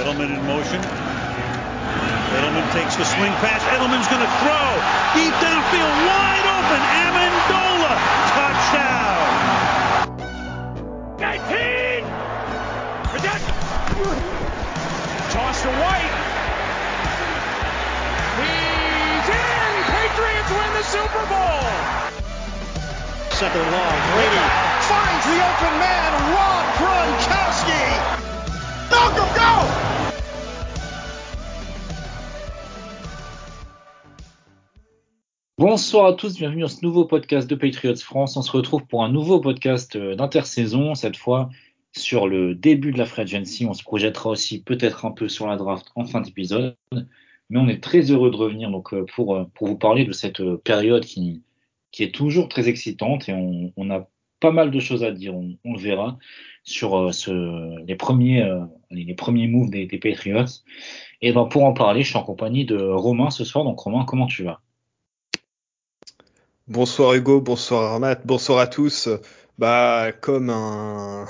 Edelman in motion. Edelman takes the swing pass. Edelman's going to throw. Deep downfield, wide open. Amendola. Touchdown. 19! Toss to White. He's in! Patriots win the Super Bowl! Second long. Brady finds the open man. Rob Bonsoir à tous, bienvenue dans ce nouveau podcast de Patriots France. On se retrouve pour un nouveau podcast euh, d'intersaison, cette fois sur le début de la free agency. On se projettera aussi peut-être un peu sur la draft en fin d'épisode. Mais on est très heureux de revenir donc euh, pour, euh, pour vous parler de cette période qui, qui est toujours très excitante et on, on a pas mal de choses à dire, on, le verra, sur les, premiers, les premiers moves des, des Patriots. Et ben pour en parler, je suis en compagnie de Romain ce soir. Donc Romain, comment tu vas? Bonsoir Hugo, bonsoir Armat, bonsoir à tous. Bah comme un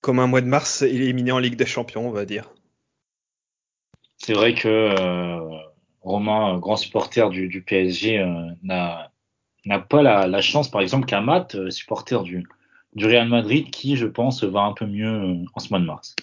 comme un mois de mars éliminé en Ligue des Champions, on va dire. C'est vrai que euh, Romain, grand supporter du, du PSG, euh, n'a n'a pas la, la, chance, par exemple, qu'un Matt, euh, supporter du, du Real Madrid, qui, je pense, va un peu mieux en ce mois de mars.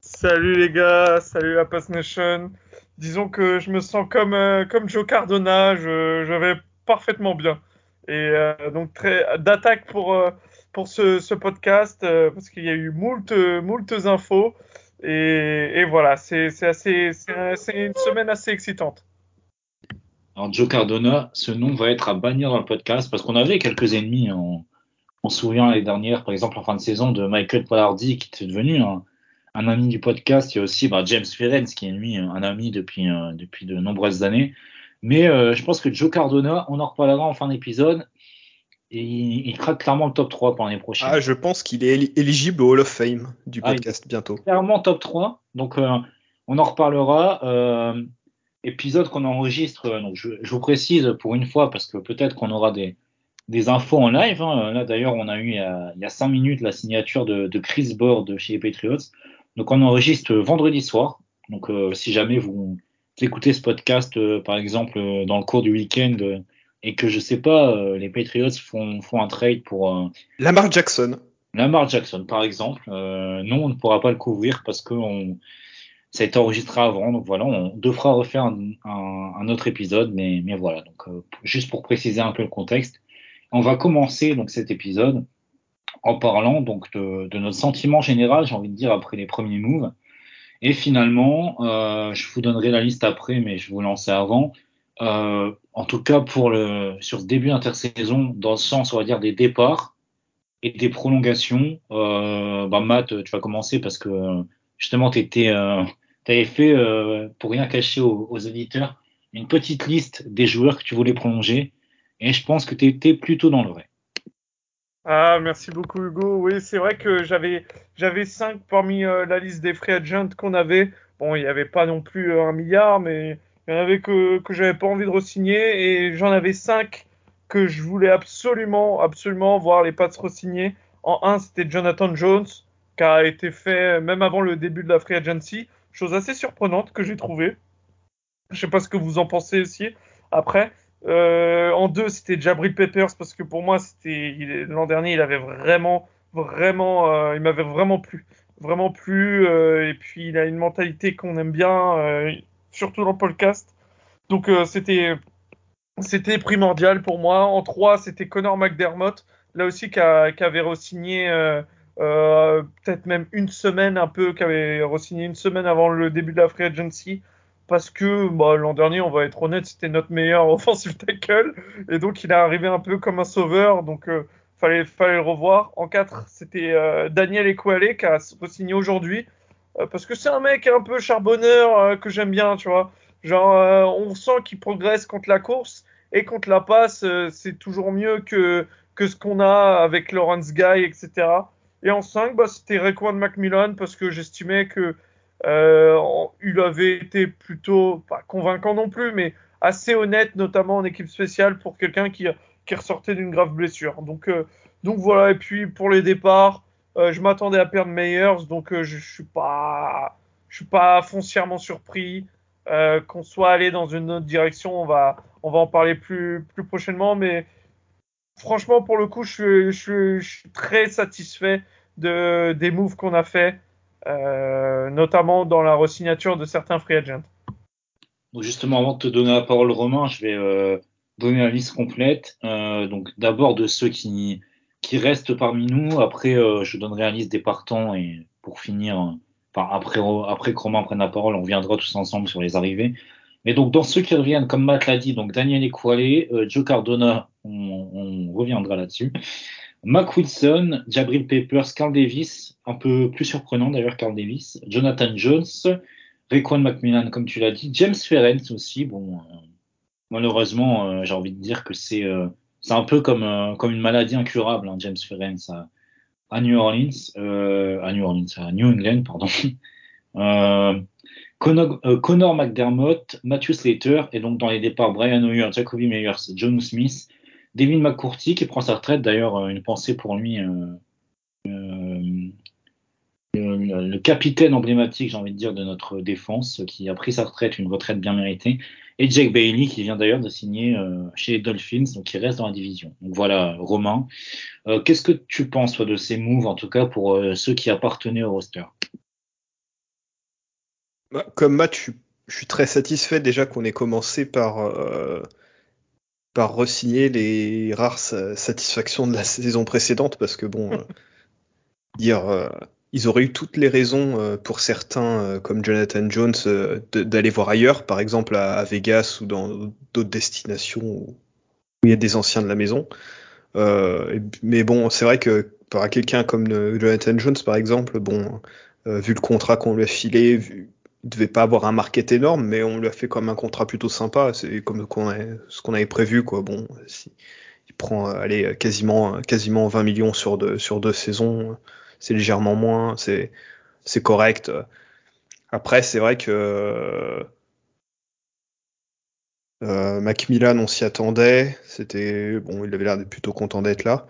Salut les gars, salut la Pass Nation. Disons que je me sens comme euh, comme Joe Cardona, je, je vais parfaitement bien. Et euh, donc très d'attaque pour euh, pour ce, podcast euh, parce qu'il y a eu moult moult infos et, voilà, c'est une semaine assez excitante. Alors Joe Cardona, ce nom va être à bannir dans le podcast parce qu'on avait quelques ennemis. On, on se souvient l'année dernière, par exemple en fin de saison, de Michael Pollardi qui était devenu un, ami du podcast. Il y a aussi bah, James Ferenc qui est un ami depuis depuis de nombreuses années. Mais euh, je pense que Joe Cardona, on en reparlera en fin d'épisode. Et il, il craque clairement le top 3 pour l'année prochaine. Ah, je pense qu'il est éligible au Hall of Fame du podcast ah, bientôt. Clairement top 3. Donc, euh, on en reparlera. Euh, épisode qu'on enregistre. Donc, je, je, vous précise pour une fois, parce que peut-être qu'on aura des, des infos en live. Hein. Là, d'ailleurs, on a eu il y a, il y a 5 minutes la signature de, de Chris Board chez les Patriots. Donc, on enregistre vendredi soir. Donc, si jamais vous écoutez ce podcast, euh, par exemple, euh, dans le cours du week-end, euh, et que je sais pas, euh, les Patriots font, font un trade pour Lamar Jackson. Lamar Jackson, par exemple, non, on ne pourra pas le couvrir parce que on, ça a été enregistré avant. Donc voilà, on devra refaire un, un, un autre épisode, mais, mais voilà. Donc juste pour préciser un peu le contexte, on va commencer donc cet épisode en parlant donc de, de notre sentiment général, j'ai envie de dire après les premiers moves. Et finalement, euh, je vous donnerai la liste après, mais je vous lancer avant. Euh, en tout cas, pour le sur ce début d'intersaison, dans le sens, on va dire, des départs et des prolongations. Euh, bah, Matt, tu vas commencer parce que justement, tu euh, avais fait, euh, pour rien cacher aux, aux, auditeurs, une petite liste des joueurs que tu voulais prolonger. Et je pense que tu étais plutôt dans le vrai. Ah, merci beaucoup Hugo. Oui, c'est vrai que j'avais j'avais cinq parmi euh, la liste des free agents qu'on avait. Bon, il n'y avait pas non plus euh, un milliard, mais il y en avait que que j'avais pas envie de re-signer et j'en avais cinq que je voulais absolument absolument voir les Pats re-signer. En un, c'était Jonathan Jones qui a été fait même avant le début de la free agency, chose assez surprenante que j'ai trouvé. Je sais pas ce que vous en pensez aussi. Après, euh, en deux, c'était Jabril Peppers parce que pour moi, c'était l'an dernier, il avait vraiment, vraiment, euh, il m'avait vraiment plu, vraiment plu. Euh, et puis, il a une mentalité qu'on aime bien, surtout dans le podcast. Donc, c'était, c'était primordial pour moi. En trois, c'était Connor McDermott, là aussi qui, avait re-signé. peut-être même une semaine un peu, qui avait re-signé une semaine avant le début de la free agency parce que bah, l'an dernier, on va être honnête, c'était notre meilleur offensive tackle, et donc il est arrivé un peu comme un sauveur, donc euh, fallait, le revoir. En 4, c'était euh, Daniel Ekwale qui a signé aujourd'hui, euh, parce que c'est un mec un peu charbonneur euh, que j'aime bien, tu vois. Genre, on sent qu'il progresse contre la course, et contre la passe, c'est toujours mieux que, ce qu'on a avec Lawrence Guy, etc. Et en 5, bah, c'était Raekwon Macmillan, parce que j'estimais que il avait été plutôt pas convaincant non plus, mais assez honnête, notamment en équipe spéciale pour quelqu'un qui, qui ressortait d'une grave blessure. Donc, euh, donc voilà. Et puis pour les départs, Euh, je m'attendais à perdre Meyers, donc euh, je, je suis pas, suis pas foncièrement surpris euh, qu'on soit allé dans une autre direction. On va, on va en parler plus, plus prochainement, mais franchement, pour le coup, je suis, très satisfait de, des moves qu'on a fait, euh, notamment dans la resignature de certains free agents. Justement, avant de te donner la parole, Romain, je vais euh, donner la liste complète. Euh, donc d'abord de ceux qui, qui restent parmi nous. Après, euh, je donnerai la liste des partants et pour finir, enfin après, après que Romain prenne la parole, on viendra tous ensemble sur les arrivées. Mais donc dans ceux qui reviennent, comme Matt l'a dit, donc Daniel Equale, euh, Joe Cardona, on, on reviendra là-dessus. Mac Wilson, Jabril Peppers, Carl Davis, un peu plus surprenant d'ailleurs Carl Davis, Jonathan Jones, Raekwon Macmillan, comme tu l'as dit, James Ferentz aussi. Bon, euh, malheureusement, euh, j'ai envie de dire que c'est euh, c'est un peu comme euh, comme une maladie incurable, hein, James Ferentz à, New Orleans, euh, à New Orleans, à New England, pardon. Euh, Connor, Connor McDermott, Matthew Slater, et donc dans les départs Brian Hoyer, Jacoby Meyers, John Smith, Devin McCourty qui prend sa retraite. D'ailleurs, euh, une pensée pour lui. Euh, euh, le, capitaine emblématique, j'ai envie de dire, de notre défense, qui a pris sa retraite, une retraite bien méritée, et Jake Bailey, qui vient d'ailleurs de signer chez les Dolphins, donc qui reste dans la division. Donc voilà, Romain. Qu'est-ce que tu penses de ces moves, en tout cas pour ceux qui appartenaient au roster? Bah, Comme Matt, je suis, très satisfait déjà qu'on ait commencé par, par resigner les rares satisfactions de la saison précédente, parce que bon, dire ils auraient eu toutes les raisons euh, pour certains, euh, comme Jonathan Jones, euh, d'aller voir ailleurs, par exemple à, à Vegas ou dans d'autres destinations où il y a des anciens de la maison. mais bon, c'est vrai que par quelqu'un comme Jonathan Jones, par exemple, bon, vu le contrat qu'on lui a filé, vu, il devait pas avoir un market énorme, mais on lui a fait comme un contrat plutôt sympa. C'est comme ce qu'on avait prévu, quoi. Bon, il prend, allez, quasiment, quasiment 20 millions sur deux, sur deux saisons c'est légèrement moins, c'est c'est correct. Après, c'est vrai que euh, Macmillan, on s'y attendait. C'était bon, il avait l'air d'être plutôt content d'être là.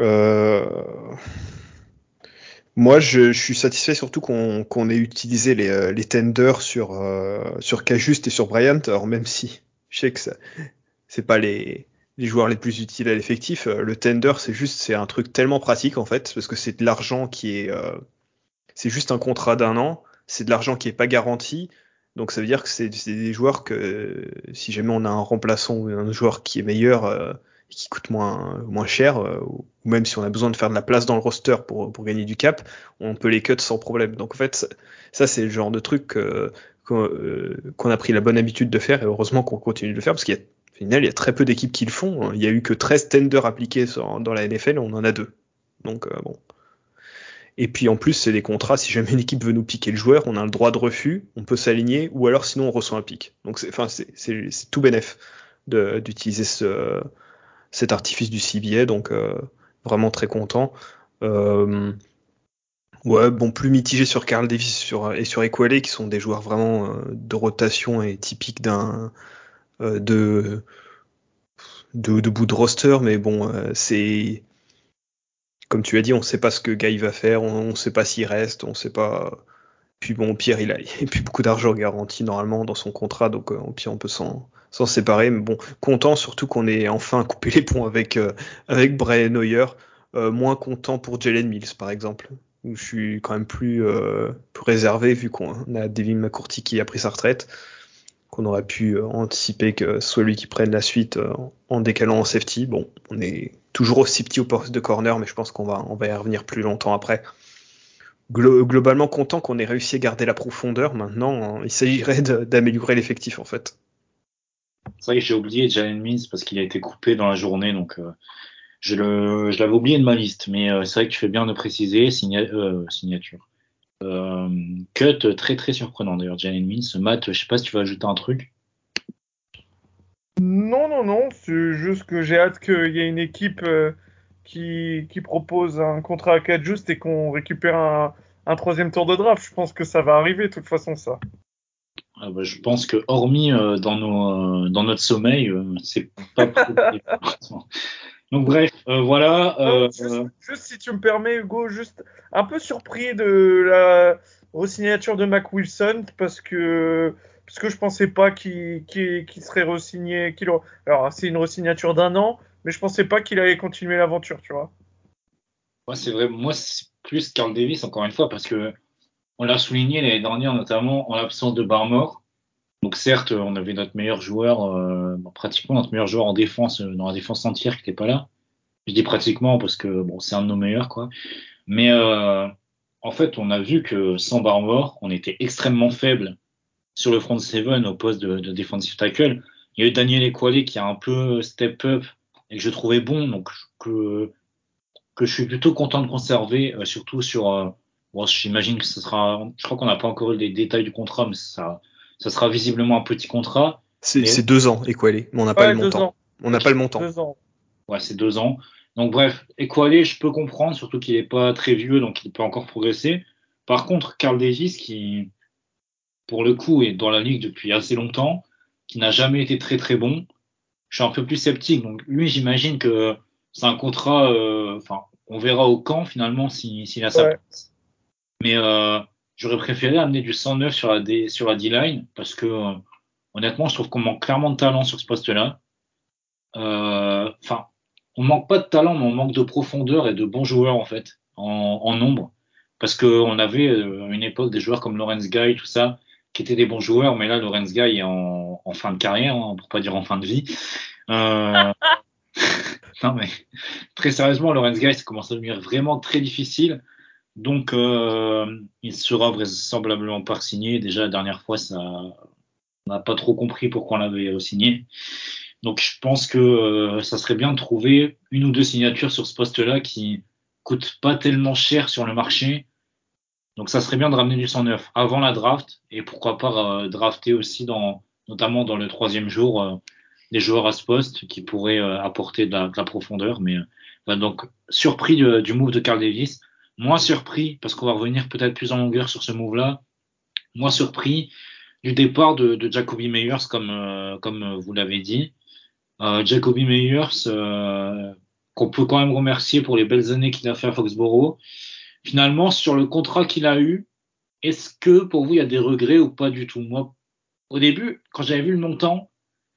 Euh, moi, je, je, suis satisfait surtout qu'on qu ait utilisé les, les tenders sur euh, sur Cajuste et sur Bryant. Alors même si je sais que c'est pas les les joueurs les plus utiles à l'effectif. Euh, le tender, c'est juste, c'est un truc tellement pratique en fait, parce que c'est de l'argent qui est, euh, c'est juste un contrat d'un an, c'est de l'argent qui est pas garanti. Donc ça veut dire que c'est des joueurs que si jamais on a un remplaçant ou un joueur qui est meilleur euh, qui coûte moins moins cher, euh, ou même si on a besoin de faire de la place dans le roster pour pour gagner du cap, on peut les cut sans problème. Donc en fait ça, c'est le genre de truc qu'on a pris la bonne habitude de faire et heureusement qu'on continue de le faire parce qu'il y a final, il y a très peu d'équipes qui le font. Il y a eu que 13 tenders appliqués dans la NFL, on en a deux. Donc euh, bon. Et puis en plus, c'est des contrats. Si jamais une équipe veut nous piquer le joueur, on a le droit de refus, on peut s'aligner, ou alors sinon on reçoit un pic. Donc c'est, tout bénef d'utiliser ce, cet artifice du CBA. Donc euh, vraiment très content. Euh, ouais, bon, plus mitigé sur Carl Davis sur, et sur Equale, qui sont des joueurs vraiment euh, de rotation et typiques d'un de, de, de bout de roster, mais bon, c'est comme tu as dit, on sait pas ce que Guy va faire, on, on sait pas s'il reste, on sait pas. Puis bon, Pierre, il a, il a plus beaucoup d'argent garanti normalement dans son contrat, donc euh, au pire, on peut s'en, séparer. Mais bon, content surtout qu'on ait enfin coupé les ponts avec, euh, avec Brian Hoyer. Euh, moins content pour Jalen Mills, par exemple, où je suis quand même plus, plus réservé vu qu'on a Devin McCourty qui a pris sa retraite qu'on aurait pu euh, anticiper que ce soit lui qui prenne la suite euh, en décalant en safety. Bon, on est toujours aussi petit au poste de corner, mais je pense qu'on va, on va y revenir plus longtemps après. Glo globalement content qu'on ait réussi à garder la profondeur. Maintenant, hein, il s'agirait d'améliorer l'effectif en fait. C'est vrai que j'ai oublié Jalen Mills parce qu'il a été coupé dans la journée, donc euh, je l'avais oublié de ma liste. Mais euh, c'est vrai que tu fais bien de préciser signa euh, signature. Euh, cut très très surprenant d'ailleurs, Jalen Mills. Matt, je sais pas si tu veux ajouter un truc. Non, non, non, c'est juste que j'ai hâte qu'il y ait une équipe euh, qui, qui, propose un contrat à 4 juste et qu'on récupère un, un, troisième tour de draft. Je pense que ça va arriver de toute façon, ça. Ah bah, je pense que hormis euh, dans, nos, dans notre sommeil, c'est pas Donc bref, euh, voilà. Euh, euh, juste, juste si tu me permets, Hugo, juste un peu surpris de la re-signature de Mac Wilson parce que parce que je pensais pas qu'il serait re-signé. aurait- Alors c'est une re-signature d'un an, mais je pensais pas qu'il allait continuer l'aventure, tu vois. Moi, c'est vrai, moi, c'est plus Carl Davis, encore une fois, parce que on l'a souligné l'année dernière, notamment en l'absence de Barmore. Donc, certes, on avait notre meilleur joueur, euh, pratiquement notre meilleur joueur en défense, euh, dans la défense entière, qui n'était pas là. Je dis pratiquement parce que, bon, c'est un de nos meilleurs, quoi. Mais, euh, en fait, on a vu que sans Barmore, on était extrêmement faible sur le front seven au poste de, de defensive tackle. Il y a eu Daniel Equale qui a un peu step up et que je trouvais bon, donc que que je suis plutôt content de conserver, euh, surtout sur. euh, bon, j'imagine que ce sera. Je crois qu'on n'a pas encore eu les détails du contrat, mais ça, ça sera visiblement un petit contrat. C'est Mais- c'est deux ans, Equalé, mais on n'a pas le montant. ans. On n'a pas le montant. Deux ans. Ouais, c'est deux ans. Donc bref, Equalé, je peux comprendre, surtout qu'il n'est pas très vieux, donc il peut encore progresser. Par contre, Carl Davis, qui pour le coup est dans la ligue depuis assez longtemps, qui n'a jamais été très très bon, je suis un peu plus sceptique. Donc lui, j'imagine que c'est un contrat. euh, Enfin, on verra au camp finalement s'il s'il a sa Ouais. place. Mais euh, j'aurais préféré amener du 109 sur la D, sur la D-line parce que euh, honnêtement, je trouve qu'on manque clairement de talent sur ce poste-là. Euh, Enfin, on manque pas de talent, mais on manque de profondeur et de bons joueurs en fait, en, en nombre. Parce que on avait à une époque des joueurs comme Lawrence Guy, tout ça, qui étaient des bons joueurs, mais là Lawrence Guy est en, fin de carrière, hein, pour pas dire en fin de vie. Euh... non mais très sérieusement, Lawrence Guy, ça commence à devenir vraiment très difficile. Donc, euh, il sera vraisemblablement pas signé. Déjà, la dernière fois, ça, on n'a pas trop compris pourquoi on l'avait signé. Donc, je pense que euh, ça serait bien de trouver une ou deux signatures sur ce poste-là qui coûtent pas tellement cher sur le marché. Donc, ça serait bien de ramener du 109 avant la draft et pourquoi pas euh, drafter aussi dans, notamment dans le troisième jour, euh, des joueurs à ce poste qui pourraient euh, apporter de la, de la profondeur. Mais euh, donc, surpris du, du move de Carl Davis moins surpris, parce qu'on va revenir peut-être plus en longueur sur ce move-là, moins surpris du départ de, de Jacoby Meyers, comme, euh, comme vous l'avez dit. Euh, Jacoby Meyers, qu'on peut quand même remercier pour les belles années qu'il a fait à Foxborough. Finalement, sur le contrat qu'il a eu, est-ce que pour vous, il y a des regrets ou pas du tout? Moi, au début, quand j'avais vu le montant,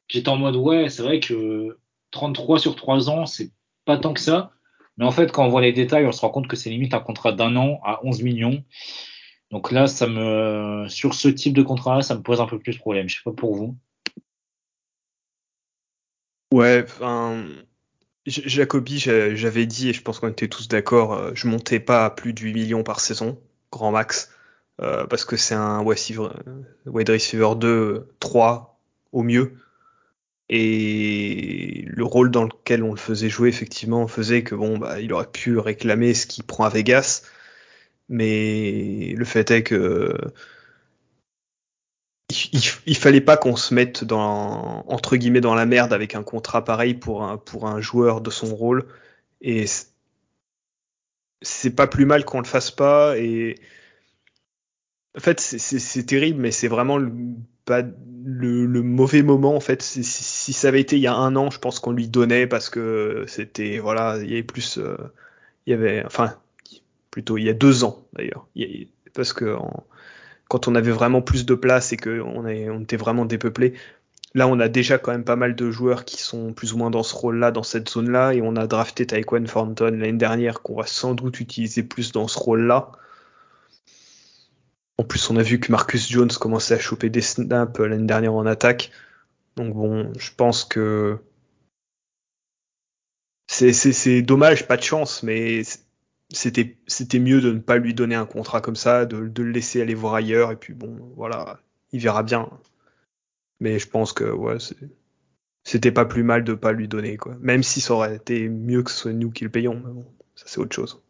j'étais en mode, ouais, c'est vrai que 33 sur 3 ans, c'est pas tant que ça. Mais en fait, quand on voit les détails, on se rend compte que c'est limite un contrat d'un an à 11 millions. Donc là, ça me, sur ce type de contrat-là, ça me pose un peu plus de problème. Je sais pas pour vous. Ouais, enfin, Jacobi, j'avais dit, et je pense qu'on était tous d'accord, je montais pas à plus de 8 millions par saison, grand max, euh, parce que c'est un wide receiver 2, 3 au mieux. Et le rôle dans lequel on le faisait jouer, effectivement, faisait que bon, bah, il aurait pu réclamer ce qu'il prend à Vegas. Mais le fait est que il, il, fallait pas qu'on se mette dans entre guillemets dans la merde avec un contrat pareil pour un pour un joueur de son rôle. Et c'est pas plus mal qu'on le fasse pas. Et en fait, c'est terrible, mais c'est vraiment le, pas le, le, mauvais moment en fait. Si, si, ça avait été il y a un an, je pense qu'on lui donnait parce que c'était voilà, il y avait plus, euh, il y avait, enfin, plutôt il y a deux ans d'ailleurs, parce que en, quand on avait vraiment plus de place et que on, est, on était vraiment dépeuplé. Là, on a déjà quand même pas mal de joueurs qui sont plus ou moins dans ce rôle-là, dans cette zone-là, et on a drafté Taekwon Thornton l'année dernière, qu'on va sans doute utiliser plus dans ce rôle-là. En plus, on a vu que Marcus Jones commençait à choper des snaps l'année dernière en attaque. Donc bon, je pense que c'est dommage, pas de chance, mais c'était c'était mieux de ne pas lui donner un contrat comme ça, de, le laisser aller voir ailleurs, et puis bon, voilà, il verra bien. Mais je pense que ouais, c'était pas plus mal de pas lui donner, quoi. Même si ça aurait été mieux que ce soit nous qui le payons, mais bon, ça c'est autre chose.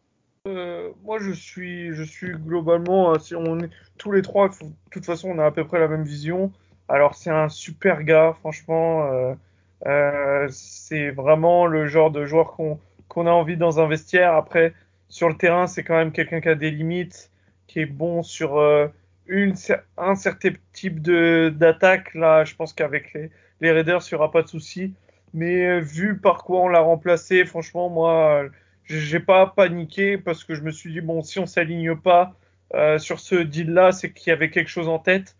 Euh, moi, je suis, je suis globalement, si on tous les trois, de toute façon, on a à peu près la même vision. Alors, c'est un super gars, franchement. Euh, euh, c'est vraiment le genre de joueur qu'on qu'on a envie dans un vestiaire. Après, sur le terrain, c'est quand même quelqu'un qui a des limites, qui est bon sur euh, une, un certain type de d'attaque. Là, je pense qu'avec les, les Raiders, il n'y aura pas de souci. Mais vu par quoi on l'a remplacé, franchement, moi, j'ai pas paniqué parce que je me suis dit bon, si on s'aligne pas euh, sur ce deal-là, c'est qu'il y avait quelque chose en tête.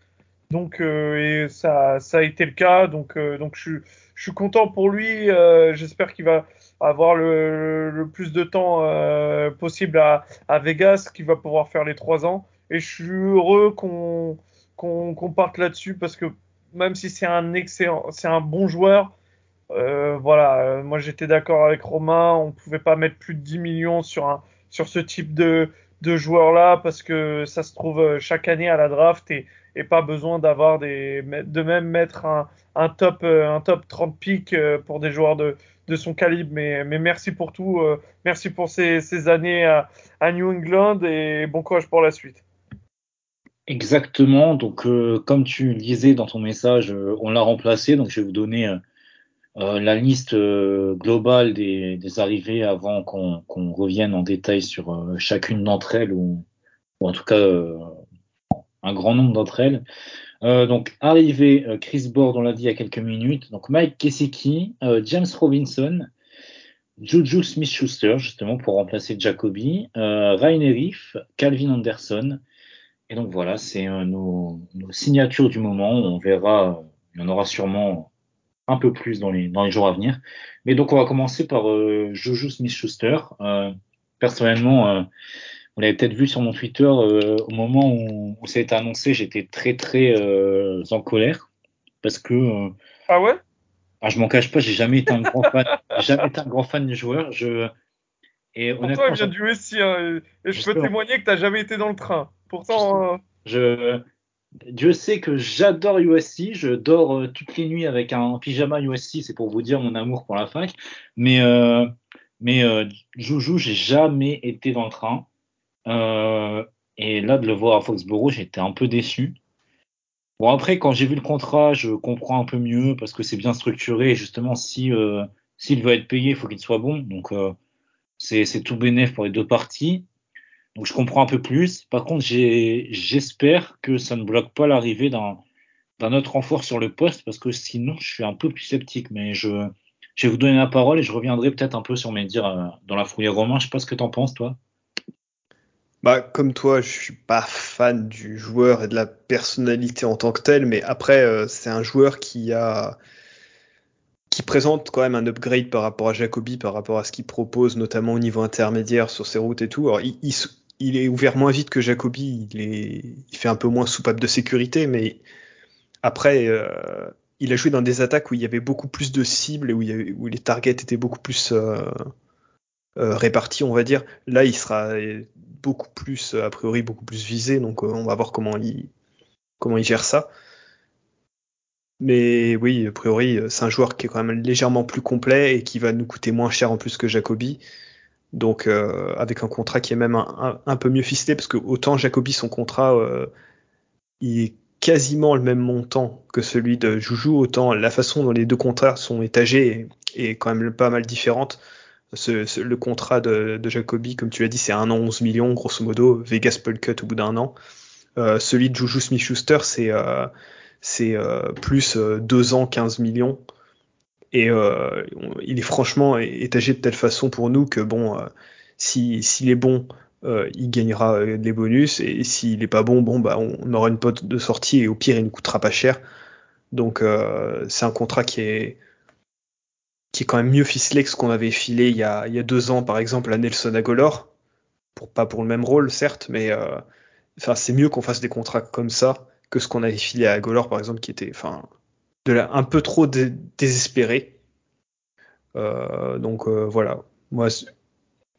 Donc, euh, et ça, ça a été le cas. Donc, euh, donc je, je suis content pour lui. Euh, j'espère qu'il va avoir le, plus de temps euh, possible à, à Vegas, qu'il va pouvoir faire les trois ans. Et je suis heureux qu'on qu'on parte là-dessus parce que même si c'est un excellent, c'est un bon joueur, euh, voilà, euh, moi j'étais d'accord avec Romain, on pouvait pas mettre plus de 10 millions sur un sur ce type de de joueur là parce que ça se trouve chaque année à la draft et, et pas besoin d'avoir des de même mettre un, top un top 30 pick pour des joueurs de son calibre mais merci pour tout merci pour ces, années à, New England et bon courage pour la suite. Exactement. Donc, euh, comme tu le disais dans ton message, euh, on l'a remplacé. Donc, je vais vous donner euh, euh la liste globale des, arrivées avant qu'on revienne en détail sur chacune d'entre elles, ou, en tout cas un grand nombre d'entre elles. donc, arrivé Chris Board, on l'a dit il y a quelques minutes. Donc, Mike Keseki, James Robinson, Juju Smith-Schuster, justement, pour remplacer Jacoby, Ryan Eriff, Calvin Anderson, et donc voilà, c'est euh, nos, signatures du moment. On verra, il y en aura sûrement un peu plus dans les, dans les jours à venir. Mais donc on va commencer par euh, Juju Smith-Schuster. Euh, personnellement, euh, vous l'avez peut-être vu sur mon Twitter, euh, au moment où, où, ça a été annoncé, j'étais très très euh, en colère parce que ah ouais, ah, je m'en cache pas, j'ai jamais été un grand fan, jamais été un grand fan du joueur. Je et honnêtement, Pourtant, il vient du USC hein, et je peux témoigner que tu n'as jamais été dans le train. Pourtant, euh... je, Dieu sait que j'adore USC, je dors euh, toutes les nuits avec un pyjama USC, c'est pour vous dire mon amour pour la fac. Mais euh, mais euh, Joujou, j'ai jamais été dans le train. Euh, et là, de le voir à Foxborough, j'étais un peu déçu. Bon après, quand j'ai vu le contrat, je comprends un peu mieux parce que c'est bien structuré. Et justement, si euh, s'il veut être payé, il faut qu'il soit bon. Donc euh, c'est tout bénéf pour les deux parties. Donc je comprends un peu plus. Par contre, j'espère que ça ne bloque pas l'arrivée d'un autre renfort sur le poste parce que sinon je suis un peu plus sceptique. Mais je, vais vous donner la parole et je reviendrai peut-être un peu sur mes dires euh, dans la foulée. Romain, je sais pas ce que tu en penses, toi. Bah, comme toi, je suis pas fan du joueur et de la personnalité en tant que tel, mais après, euh, c'est un joueur qui a qui présente quand même un upgrade par rapport à Jacobi, par rapport à ce qu'il propose, notamment au niveau intermédiaire sur ses routes et tout. Il, est ouvert moins vite que Jacobi, il, est, il fait un peu moins soupape de sécurité, mais après, euh, il a joué dans des attaques où il y avait beaucoup plus de cibles et où les targets étaient beaucoup plus euh, euh, répartis, on va dire. Là, il sera beaucoup plus, a priori, beaucoup plus visé, donc euh, on va voir comment il, comment il gère ça. Mais oui, a priori, c'est un joueur qui est quand même légèrement plus complet et qui va nous coûter moins cher en plus que Jacobi. Donc euh, avec un contrat qui est même un, un, peu mieux ficelé parce que autant Jacobi son contrat euh, il est quasiment le même montant que celui de Joujou, autant la façon dont les deux contrats sont étagés est quand même pas mal différente. Ce, ce, le contrat de, de, Jacobi, comme tu l'as dit, c'est un an 11 millions, grosso modo. Vegas peut cut au bout d'un an. Euh, celui de Juju Smith-Schuster, c'est euh, euh, plus deux ans 15 millions. Et euh, il est franchement étagé de telle façon pour nous que bon, euh, s'il si, est bon, euh, il gagnera des bonus et s'il est pas bon, bon bah on aura une pote de sortie et au pire il ne coûtera pas cher. Donc euh, c'est un contrat qui est qui est quand même mieux ficelé que ce qu'on avait filé il y, a, il y a deux ans par exemple à Nelson Agolor, pour pas pour le même rôle certes, mais euh, enfin c'est mieux qu'on fasse des contrats comme ça que ce qu'on avait filé à Agolor par exemple qui était enfin de la, un peu trop dé, désespéré. Euh, donc euh, voilà, moi je,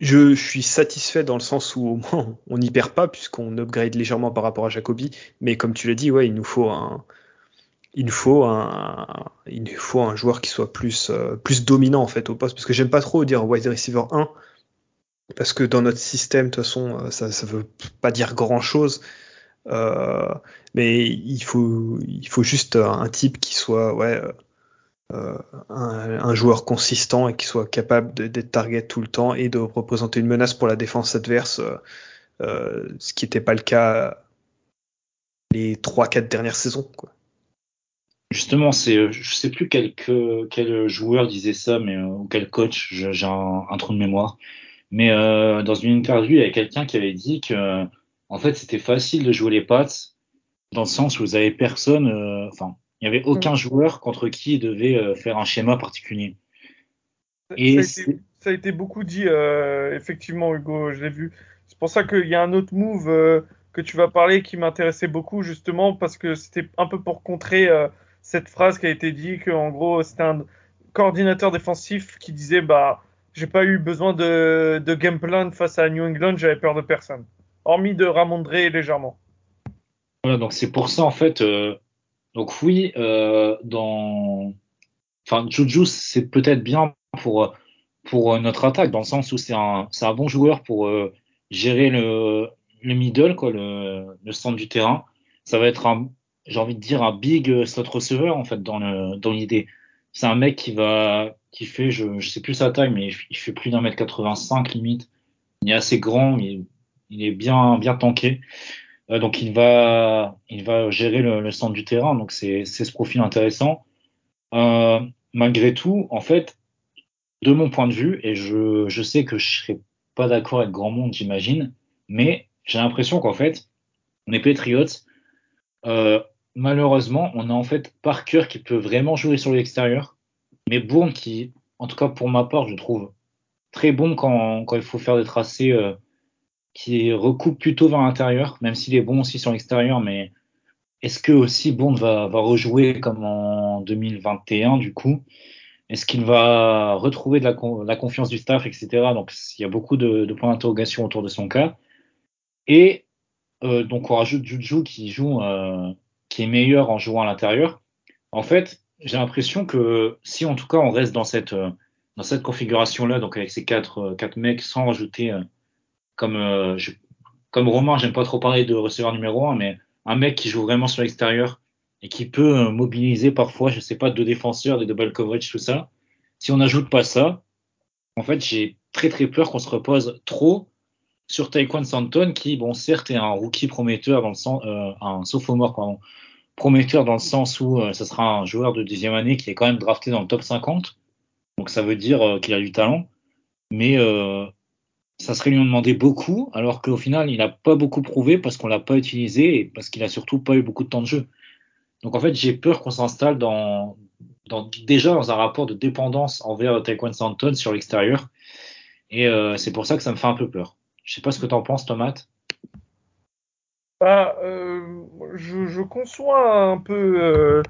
je, suis satisfait dans le sens où au moins on n'y perd pas puisqu'on upgrade légèrement par rapport à Jacobi, mais comme tu l'as dit, ouais, il nous faut un, il faut un, joueur qui soit plus, euh, plus dominant en fait au poste, parce que j'aime pas trop dire wide receiver 1, parce que dans notre système, de toute façon, ça, ça veut pas dire grand chose. Euh, mais il faut, juste un type qui soit euh, un, joueur consistant et qui soit capable d'être target tout le temps et de représenter une menace pour la défense adverse, euh, ce qui n'était pas le cas les 3-4 dernières saisons. Justement, c'est, je sais plus quel, quel joueur disait ça, mais ou quel coach, j'ai un, un, trou de mémoire. Mais euh, dans une interview, il y avait quelqu'un qui avait dit que, en fait, c'était facile de jouer les Pats dans le sens où vous avez personne, euh, enfin, il n'y avait aucun mm. joueur contre qui il devait euh, faire un schéma particulier. Et ça, a été, ça a été beaucoup dit, euh, effectivement, Hugo, je l'ai vu. C'est pour ça qu'il y a un autre move euh, que tu vas parler qui m'intéressait beaucoup, justement, parce que c'était un peu pour contrer euh, cette phrase qui a été dit qu'en gros, c'était un coordinateur défensif qui disait bah, j'ai pas eu besoin de, game plan face à New England, j'avais peur de personne. Hormis de Ramondre légèrement. Donc c'est pour ça, en fait. Euh, donc oui, euh, dans. Enfin, Juju, c'est peut-être bien pour, pour notre attaque, dans le sens où c'est un, un bon joueur pour euh, gérer le, le middle, quoi, le, le centre du terrain. Ça va être un, j'ai envie de dire, un big slot receiver, en fait, dans le, dans l'idée. C'est un mec qui va, qui fait, je, je sais plus sa taille, mais il fait plus d'un mètre 85 limite. Il est assez grand, mais il est bien, bien tanké. Euh, donc il va, il va gérer le, le centre du terrain. Donc c'est, c'est ce profil intéressant. Euh, malgré tout, en fait, de mon point de vue, et je, je sais que je serai pas d'accord avec grand monde, j'imagine, mais j'ai l'impression qu'en fait, on est Patriots. Euh, malheureusement, on a en fait Parker qui peut vraiment jouer sur l'extérieur, mais Bourne qui, en tout cas pour ma part, je trouve très bon quand, il faut faire des tracés euh, qui recoupe plutôt vers l'intérieur, même s'il est bon aussi sur l'extérieur, mais est-ce que aussi Bond va, rejouer comme en 2021 du coup? Est-ce qu'il va retrouver la, confiance du staff, etc. Donc il y a beaucoup de, de points d'interrogation autour de son cas. Et euh, donc on rajoute Juju qui joue, euh, qui est meilleur en jouant à l'intérieur. En fait, j'ai l'impression que si en tout cas on reste dans cette euh, dans cette configuration là, donc avec ces quatre euh, quatre mecs sans rajouter euh, comme, je, comme Romain, j'aime pas trop parler de receveur numéro un, mais un mec qui joue vraiment sur l'extérieur et qui peut mobiliser parfois, je sais pas, deux défenseurs, des double coverage, tout ça. Si on n'ajoute pas ça, en fait, j'ai très très peur qu'on se repose trop sur Taekwon Santon, qui, bon, certes, est un rookie prometteur dans le sens, euh, un sophomore, prometteur dans le sens où euh, ce sera un joueur de deuxième année qui est quand même drafté dans le top 50. Donc ça veut dire euh, qu'il a du talent. Mais euh, ça serait lui en demander beaucoup, alors qu'au final, il n'a pas beaucoup prouvé parce qu'on l'a pas utilisé et parce qu'il a surtout pas eu beaucoup de temps de jeu. Donc en fait, j'ai peur qu'on s'installe dans, déjà dans un rapport de dépendance envers Taekwon Santon sur l'extérieur. Et c'est pour ça que ça me fait un peu peur. Je sais pas ce que tu en penses, Tomate. Bah, euh, je, conçois un peu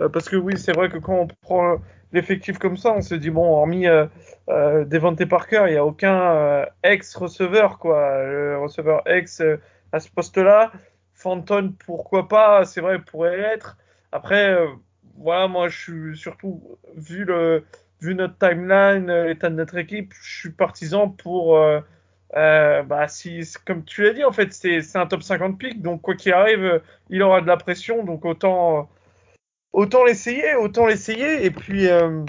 euh, parce que oui, c'est vrai que quand on prend l'effectif comme ça, on se dit bon, hormis euh, euh, Devante Parker, il n'y a aucun euh, ex-receveur, quoi. Le receveur ex euh, à ce poste-là. Fenton, pourquoi pas, c'est vrai, pourrait l'être. Après, euh, voilà, moi, je suis surtout, vu, le, vu notre timeline, l'état de notre équipe, je suis partisan pour. Bah, si, comme tu l'as dit, en fait, c'est un top 50 pick, donc quoi qu'il arrive, il aura de la pression, donc autant autant l'essayer, autant l'essayer. Et puis, euh,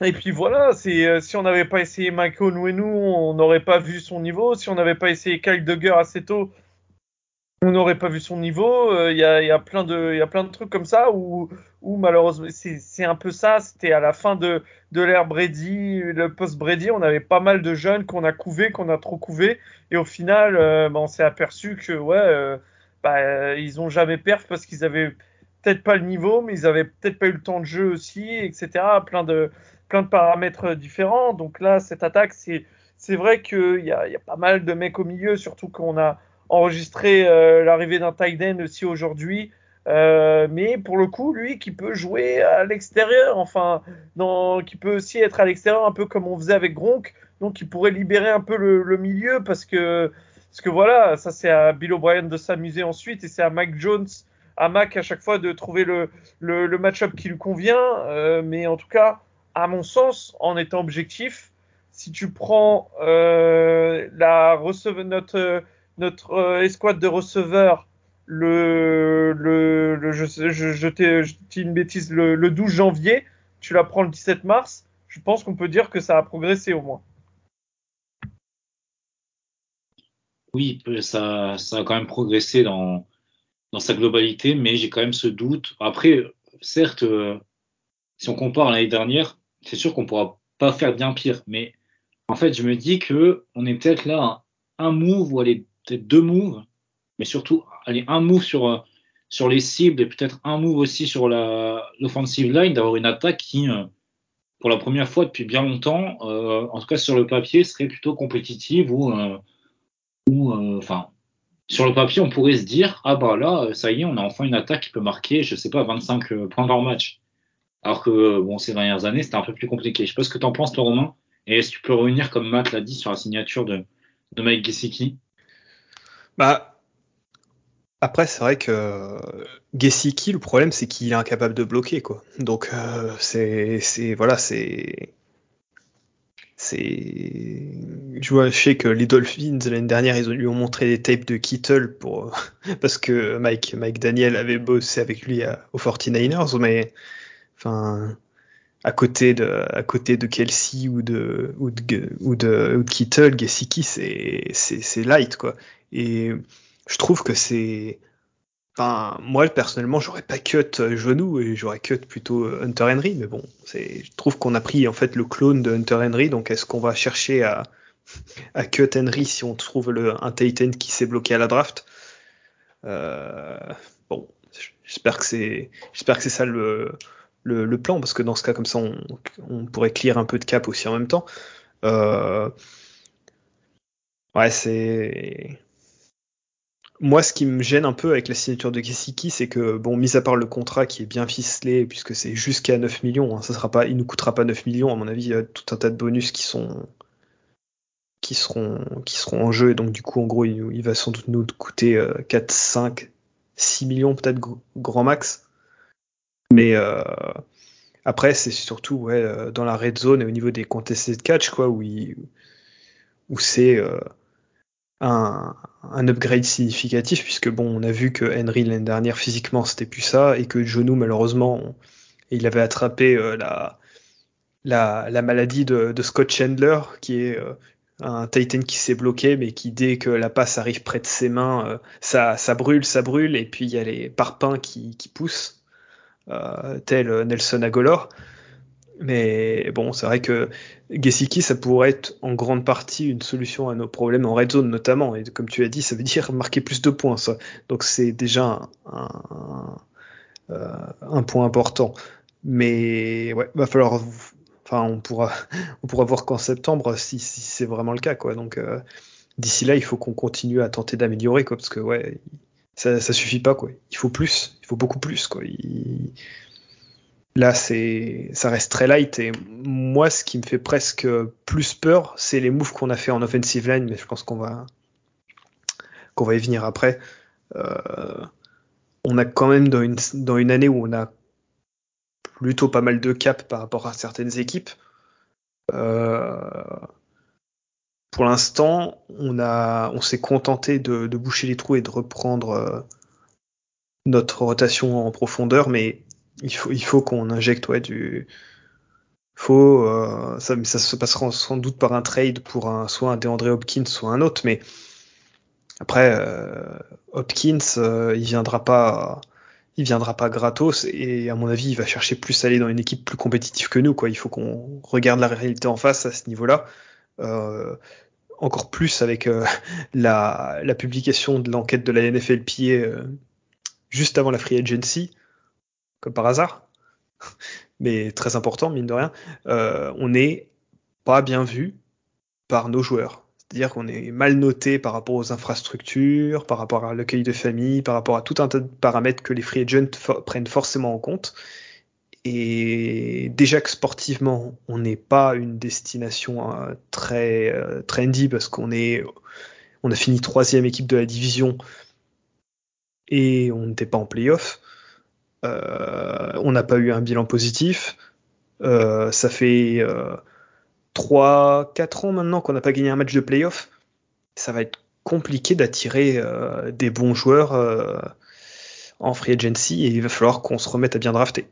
et puis voilà, euh, si on n'avait pas essayé Michael Nwenu, on n'aurait pas vu son niveau. Si on n'avait pas essayé Kyle Duggar assez tôt, on n'aurait pas vu son niveau. Il euh, y, a, y, a, plein de, y a plein de trucs comme ça où, où malheureusement, c'est un peu ça. C'était à la fin de, de l'ère Brady, le post-Brady, on avait pas mal de jeunes qu'on a couvé, qu'on a trop couvé. Et au final, euh, bah, on s'est aperçu que, ouais, euh, bah, ils ont jamais perf parce qu'ils avaient peut-être pas le niveau, mais ils avaient peut-être pas eu le temps de jeu aussi, etc. Plein de, plein de paramètres différents. Donc là, cette attaque, c'est, c'est vrai qu'il y a, y a pas mal de mecs au milieu, surtout qu'on a enregistré euh, l'arrivée d'un tight end aussi aujourd'hui. Euh, mais pour le coup, lui qui peut jouer à l'extérieur, enfin, qui peut aussi être à l'extérieur, un peu comme on faisait avec Gronk, donc il pourrait libérer un peu le, milieu parce que, parce que voilà, ça c'est à Bill O'Brien de s'amuser ensuite et c'est à Mike Jones à Mac à chaque fois de trouver le, le, le match-up qui lui convient. Euh, mais en tout cas, à mon sens, en étant objectif, si tu prends la receve, notre, notre euh, escouade de receveurs le, je, je, je une bêtise, le, le 12 janvier, tu la prends le 17 mars, je pense qu'on peut dire que ça a progressé au moins. Oui, ça, a quand même progressé dans, sa globalité, mais j'ai quand même ce doute. Après, certes, euh, si on compare l'année dernière, c'est sûr qu'on pourra pas faire bien pire. Mais en fait, je me dis que on est peut-être là un, un move ou aller peut-être deux moves, mais surtout aller un move sur euh, sur les cibles et peut-être un move aussi sur l'offensive line, d'avoir une attaque qui, euh, pour la première fois depuis bien longtemps, euh, en tout cas sur le papier, serait plutôt compétitive ou ou enfin sur le papier, on pourrait se dire ah bah là, ça y est, on a enfin une attaque qui peut marquer, je sais pas, 25 points par match. Alors que bon, ces dernières années, c'était un peu plus compliqué. Je sais pas ce que t'en penses, toi, Romain. Et est-ce que tu peux revenir, comme Matt l'a dit, sur la signature de, de Mike Gesicki? Bah, après, c'est vrai que Gesicki, le problème, c'est qu'il est incapable de bloquer, quoi. Donc, euh, c'est, voilà, c'est, c'est, je vois, sais que les Dolphins l'année dernière, ils lui ont montré des tapes de Kittle pour, parce que Mike, Mike Daniel avait bossé avec lui à, aux 49ers, mais, enfin, à côté de, à côté de Kelsey ou de, ou de, ou de, ou de Kittle, Gesicki, c'est, c'est, light, quoi. Et, je trouve que c'est. Enfin, moi personnellement, j'aurais pas cut genou et j'aurais cut plutôt Hunter Henry, mais bon. Je trouve qu'on a pris en fait le clone de Hunter Henry, donc est-ce qu'on va chercher à, à cut Henry si on trouve le un Titan qui s'est bloqué à la draft? Euh, Bon, j'espère que c'est, j'espère que c'est ça le, le, plan parce que dans ce cas comme ça, on, pourrait clear un peu de cap aussi en même temps. Euh, ouais, c'est moi, ce qui me gêne un peu avec la signature de Gesicki, c'est que, bon, mis à part le contrat qui est bien ficelé, puisque c'est jusqu'à 9 millions, hein, ça sera pas, il nous coûtera pas 9 millions, à mon avis, il y a tout un tas de bonus qui sont, qui seront, en jeu, et donc, du coup, en gros, il, va sans doute nous coûter euh, 4, 5, 6 millions, peut-être, grand max. Mais, euh, après, c'est surtout, ouais, euh, dans la red zone et au niveau des contestés de catch, quoi, où, où c'est, euh, un, un, upgrade significatif puisque bon on a vu que Henry l'année dernière physiquement c'était plus ça et que genou malheureusement il avait attrapé la, la, la maladie de, Scott Chandler qui est un Titan qui s'est bloqué mais qui dès que la passe arrive près de ses mains ça, ça brûle ça brûle et puis il y a les parpaings qui poussent tel Nelson Agolor mais bon, c'est vrai que Gesicki, ça pourrait être en grande partie une solution à nos problèmes en red zone notamment. Et comme tu as dit, ça veut dire marquer plus de points. Donc c'est déjà euh, un, point important. Mais ouais, va falloir. Enfin, on pourra, on pourra voir qu'en septembre si, si c'est vraiment le cas, quoi. Donc euh, d'ici là, il faut qu'on continue à tenter d'améliorer, quoi, parce que ouais, ça, ça suffit pas, quoi. Il faut plus, il faut beaucoup plus, quoi. Là, c'est, ça reste très light et moi, ce qui me fait presque plus peur, c'est les moves qu'on a fait en offensive line, mais je pense qu'on va, qu'on va y venir après. Euh, on a quand même dans une, dans une année où on a plutôt pas mal de cap par rapport à certaines équipes. Euh, pour l'instant, on a, on s'est contenté de, de, boucher les trous et de reprendre euh, notre rotation en profondeur, mais il faut, il faut qu'on injecte ouais, du. Faut, euh, ça, ça se passera sans doute par un trade pour un, soit un DeAndre Hopkins, soit un autre, mais après, euh, Hopkins, euh, il viendra pas. Il viendra pas gratos et à mon avis, il va chercher plus à aller dans une équipe plus compétitive que nous. Quoi. Il faut qu'on regarde la réalité en face à ce niveau-là. Euh, encore plus avec euh, la, publication de l'enquête de la NFLPA euh, juste avant la free agency comme par hasard, mais très important, mine de rien, on n'est pas bien vu par nos joueurs. C'est-à-dire qu'on est mal noté par rapport aux infrastructures, par rapport à l'accueil de famille, par rapport à tout un tas de paramètres que les free agents prennent forcément en compte. Et déjà que sportivement, on n'est pas une destination euh, très euh, trendy parce qu'on est, on a fini troisième équipe de la division et on n'était pas en playoff. Euh, on n'a pas eu un bilan positif. Ça fait euh, 3-4 ans maintenant qu'on n'a pas gagné un match de playoff. Ça va être compliqué d'attirer des bons joueurs en free agency et il va falloir qu'on se remette à bien drafter.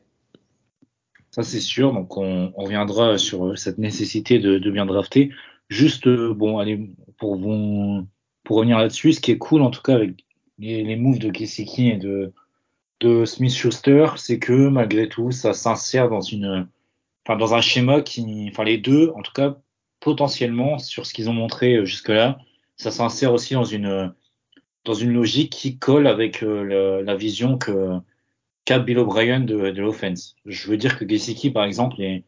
Ça c'est sûr, donc on, reviendra sur cette nécessité de, bien drafter. Juste, euh, bon, allez, pour, vous, pour revenir là-dessus, ce qui est cool en tout cas avec les, les moves de Kesiki et de, de Smith Schuster, c'est que malgré tout, ça s'insère dans une, enfin dans un schéma qui, enfin les deux, en tout cas potentiellement sur ce qu'ils ont montré euh, jusque-là, ça s'insère aussi dans une dans une logique qui colle avec euh, la vision que qu'a Bill O'Brien de, de l'offense. Je veux dire que Gesicki, par exemple, est,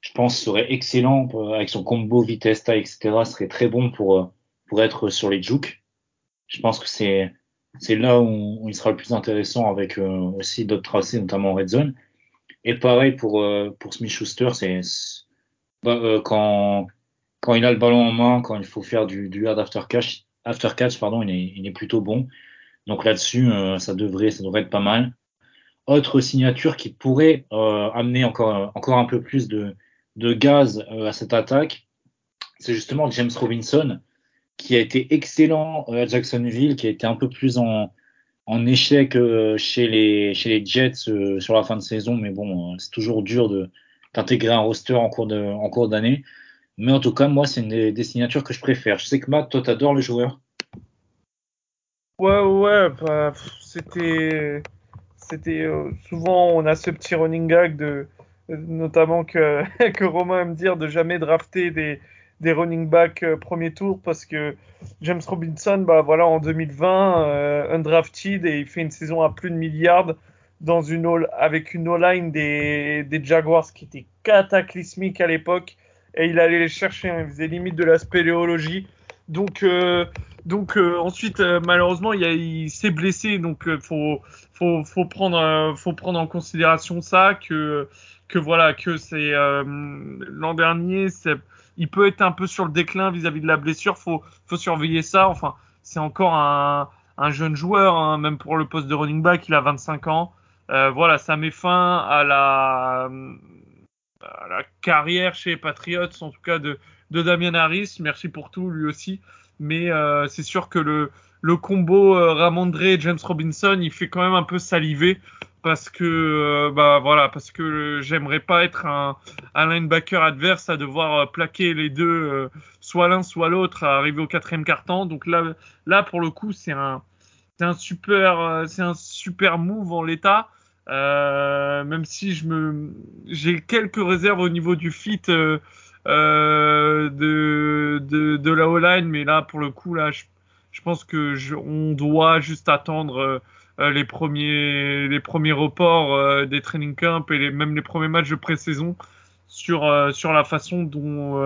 je pense, serait excellent avec son combo vitesse, etc. serait très bon pour euh, pour être sur les jukes. Je pense que c'est c'est là où, il sera le plus intéressant avec aussi d'autres tracés, notamment en red zone. Et pareil pour pour Smith Schuster, c'est bah, quand quand il a le ballon en main, quand il faut faire du, du hard after catch, after catch pardon, il est, il est plutôt bon. Donc là-dessus, euh, ça devrait, ça devrait être pas mal. Autre signature qui pourrait euh, amener encore, encore un peu plus de, de gaz euh, à cette attaque, c'est justement James Robinson, qui a été excellent à Jacksonville, qui a été un peu plus en, en échec chez les, chez les Jets sur la fin de saison, mais bon, c'est toujours dur de d'intégrer un roster en cours de, d'année. Mais en tout cas, moi, c'est une des, signatures que je préfère. Je sais que Matt, toi, t'adores le joueur. Ouais, ouais, bah, c'était. C'était euh, souvent on a ce petit running gag de notamment que, que Romain aime dire de jamais drafter des, des running backs euh, premier tour parce que James Robinson, bah voilà, en 2020, euh, undrafted et il fait une saison à plus de milliards dans une avec une all-line des, des Jaguars qui était cataclysmique à l'époque et il allait les chercher. Hein. il faisait limite de la spéléologie. Donc, euh, donc euh, ensuite, euh, malheureusement, il, s'est blessé. Donc, faut, faut, faut prendre, faut prendre en considération ça que, que voilà, que c'est l'an dernier, il peut être un peu sur le déclin vis-à-vis de la blessure. Faut, faut surveiller ça. Enfin, c'est encore un, un jeune joueur, hein, même pour le poste de running back, il a 25 ans. voilà, ça met fin à la la carrière chez Patriots, en tout cas de, de Damien Harris. Merci pour tout, lui aussi. Mais euh, c'est sûr que le, combo euh, Ramondre et James Robinson, il fait quand même un peu saliver parce que euh, bah voilà parce que j'aimerais pas être un, linebacker adverse à devoir euh, plaquer les deux soit l'un soit l'autre à arriver au quatrième quart-temps donc là là pour le coup c'est un un super c'est un super move en l'état même si j'ai quelques réserves au niveau du fit euh, euh, de, de, de la O-line, mais là pour le coup là, je, je pense que je, on doit juste attendre euh, les premiers les premiers reports euh, des training camps et les, même les premiers matchs de pré-saison sur sur la façon dont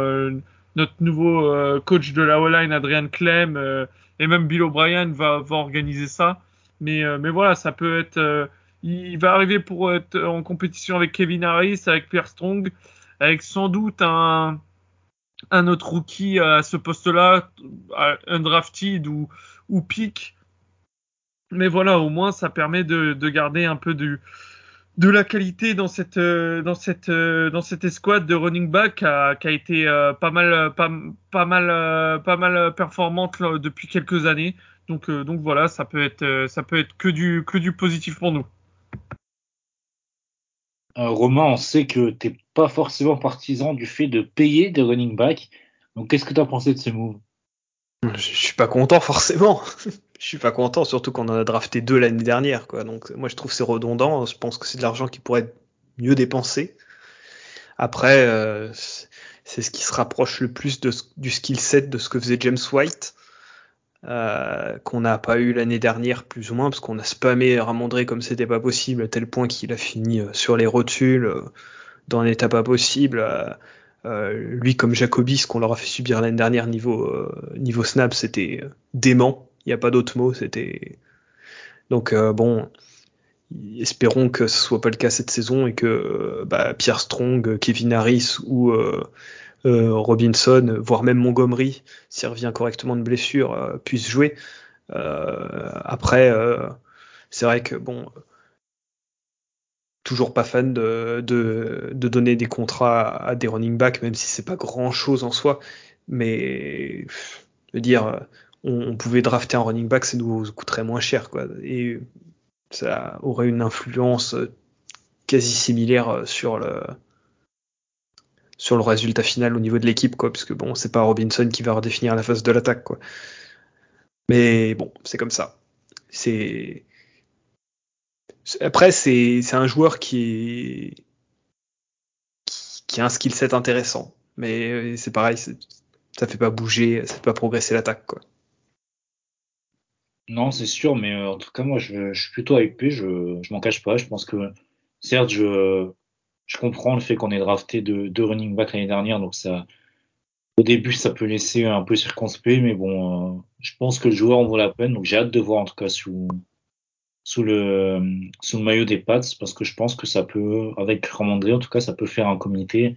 notre nouveau coach de la O-line Adrian Clem et même Bill O'Brien va va organiser ça. Mais mais voilà, ça peut être il va arriver pour être en compétition avec Kevin Harris, avec Pierre Strong, avec sans doute un, un autre rookie à ce poste-là, undrafted ou, ou pick. Mais voilà, au moins, ça permet de, de garder un peu de, de la qualité dans cette, dans cette, dans cette escouade de running back qui a, été euh, pas mal, pas, pas mal, pas mal performante depuis quelques années. Donc, euh, donc voilà, ça peut être, ça peut être que du, que du positif pour nous. Euh, Romain, on sait que tu n'es pas forcément partisan du fait de payer des running backs. Donc, qu'est-ce que tu as pensé de ce move? Je suis pas content forcément. je suis pas content, surtout qu'on en a drafté deux l'année dernière. Donc, moi, je trouve c'est redondant. Je pense que c'est de l'argent qui pourrait être mieux dépensé. Après, euh, c'est ce qui se rapproche le plus du skill set de ce que faisait James White. Euh, qu'on n'a pas eu l'année dernière plus ou moins parce qu'on a spammé Ramondré comme c'était pas possible à tel point qu'il a fini euh, sur les rotules dans un état pas possible. lui comme Jacobi, ce qu'on leur a fait subir l'année dernière niveau niveau snap, c'était dément. Il n'y a pas d'autre mot. C'était donc bon. Espérons que ce soit pas le cas cette saison et que bah, Pierre Strong, Kevin Harris ou euh, Robinson, voire même Montgomery, s'il revient correctement de blessure, euh, puisse jouer. Euh, après, c'est vrai que bon, toujours pas fan de, de, donner des contrats à des running backs, même si c'est pas grand chose en soi. Mais je veux dire, on, pouvait drafter un running back, ça nous coûterait moins cher, quoi. Et ça aurait une influence quasi similaire sur le, sur le résultat final au niveau de l'équipe, quoi, puisque bon, c'est pas Robinson qui va redéfinir la phase de l'attaque, quoi. Mais bon, c'est comme ça. C'est Après, c'est un joueur qui est qui, a un skill set intéressant, mais c'est pareil, ça fait pas bouger, ça fait pas progresser l'attaque, quoi. Non, c'est sûr, mais en tout cas, moi, je, suis plutôt hypé, je, je m'en cache pas. Je pense que, certes, je, je comprends le fait qu'on ait drafté deux, running back l'année dernière, donc ça, au début, ça peut laisser un peu circonspect, mais bon, euh, je pense que le joueur en vaut la peine, donc j'ai hâte de voir en tout cas sous, sous le, sous le maillot des Pats, parce que je pense que ça peut, avec Ramondre, en tout cas, ça peut faire un comité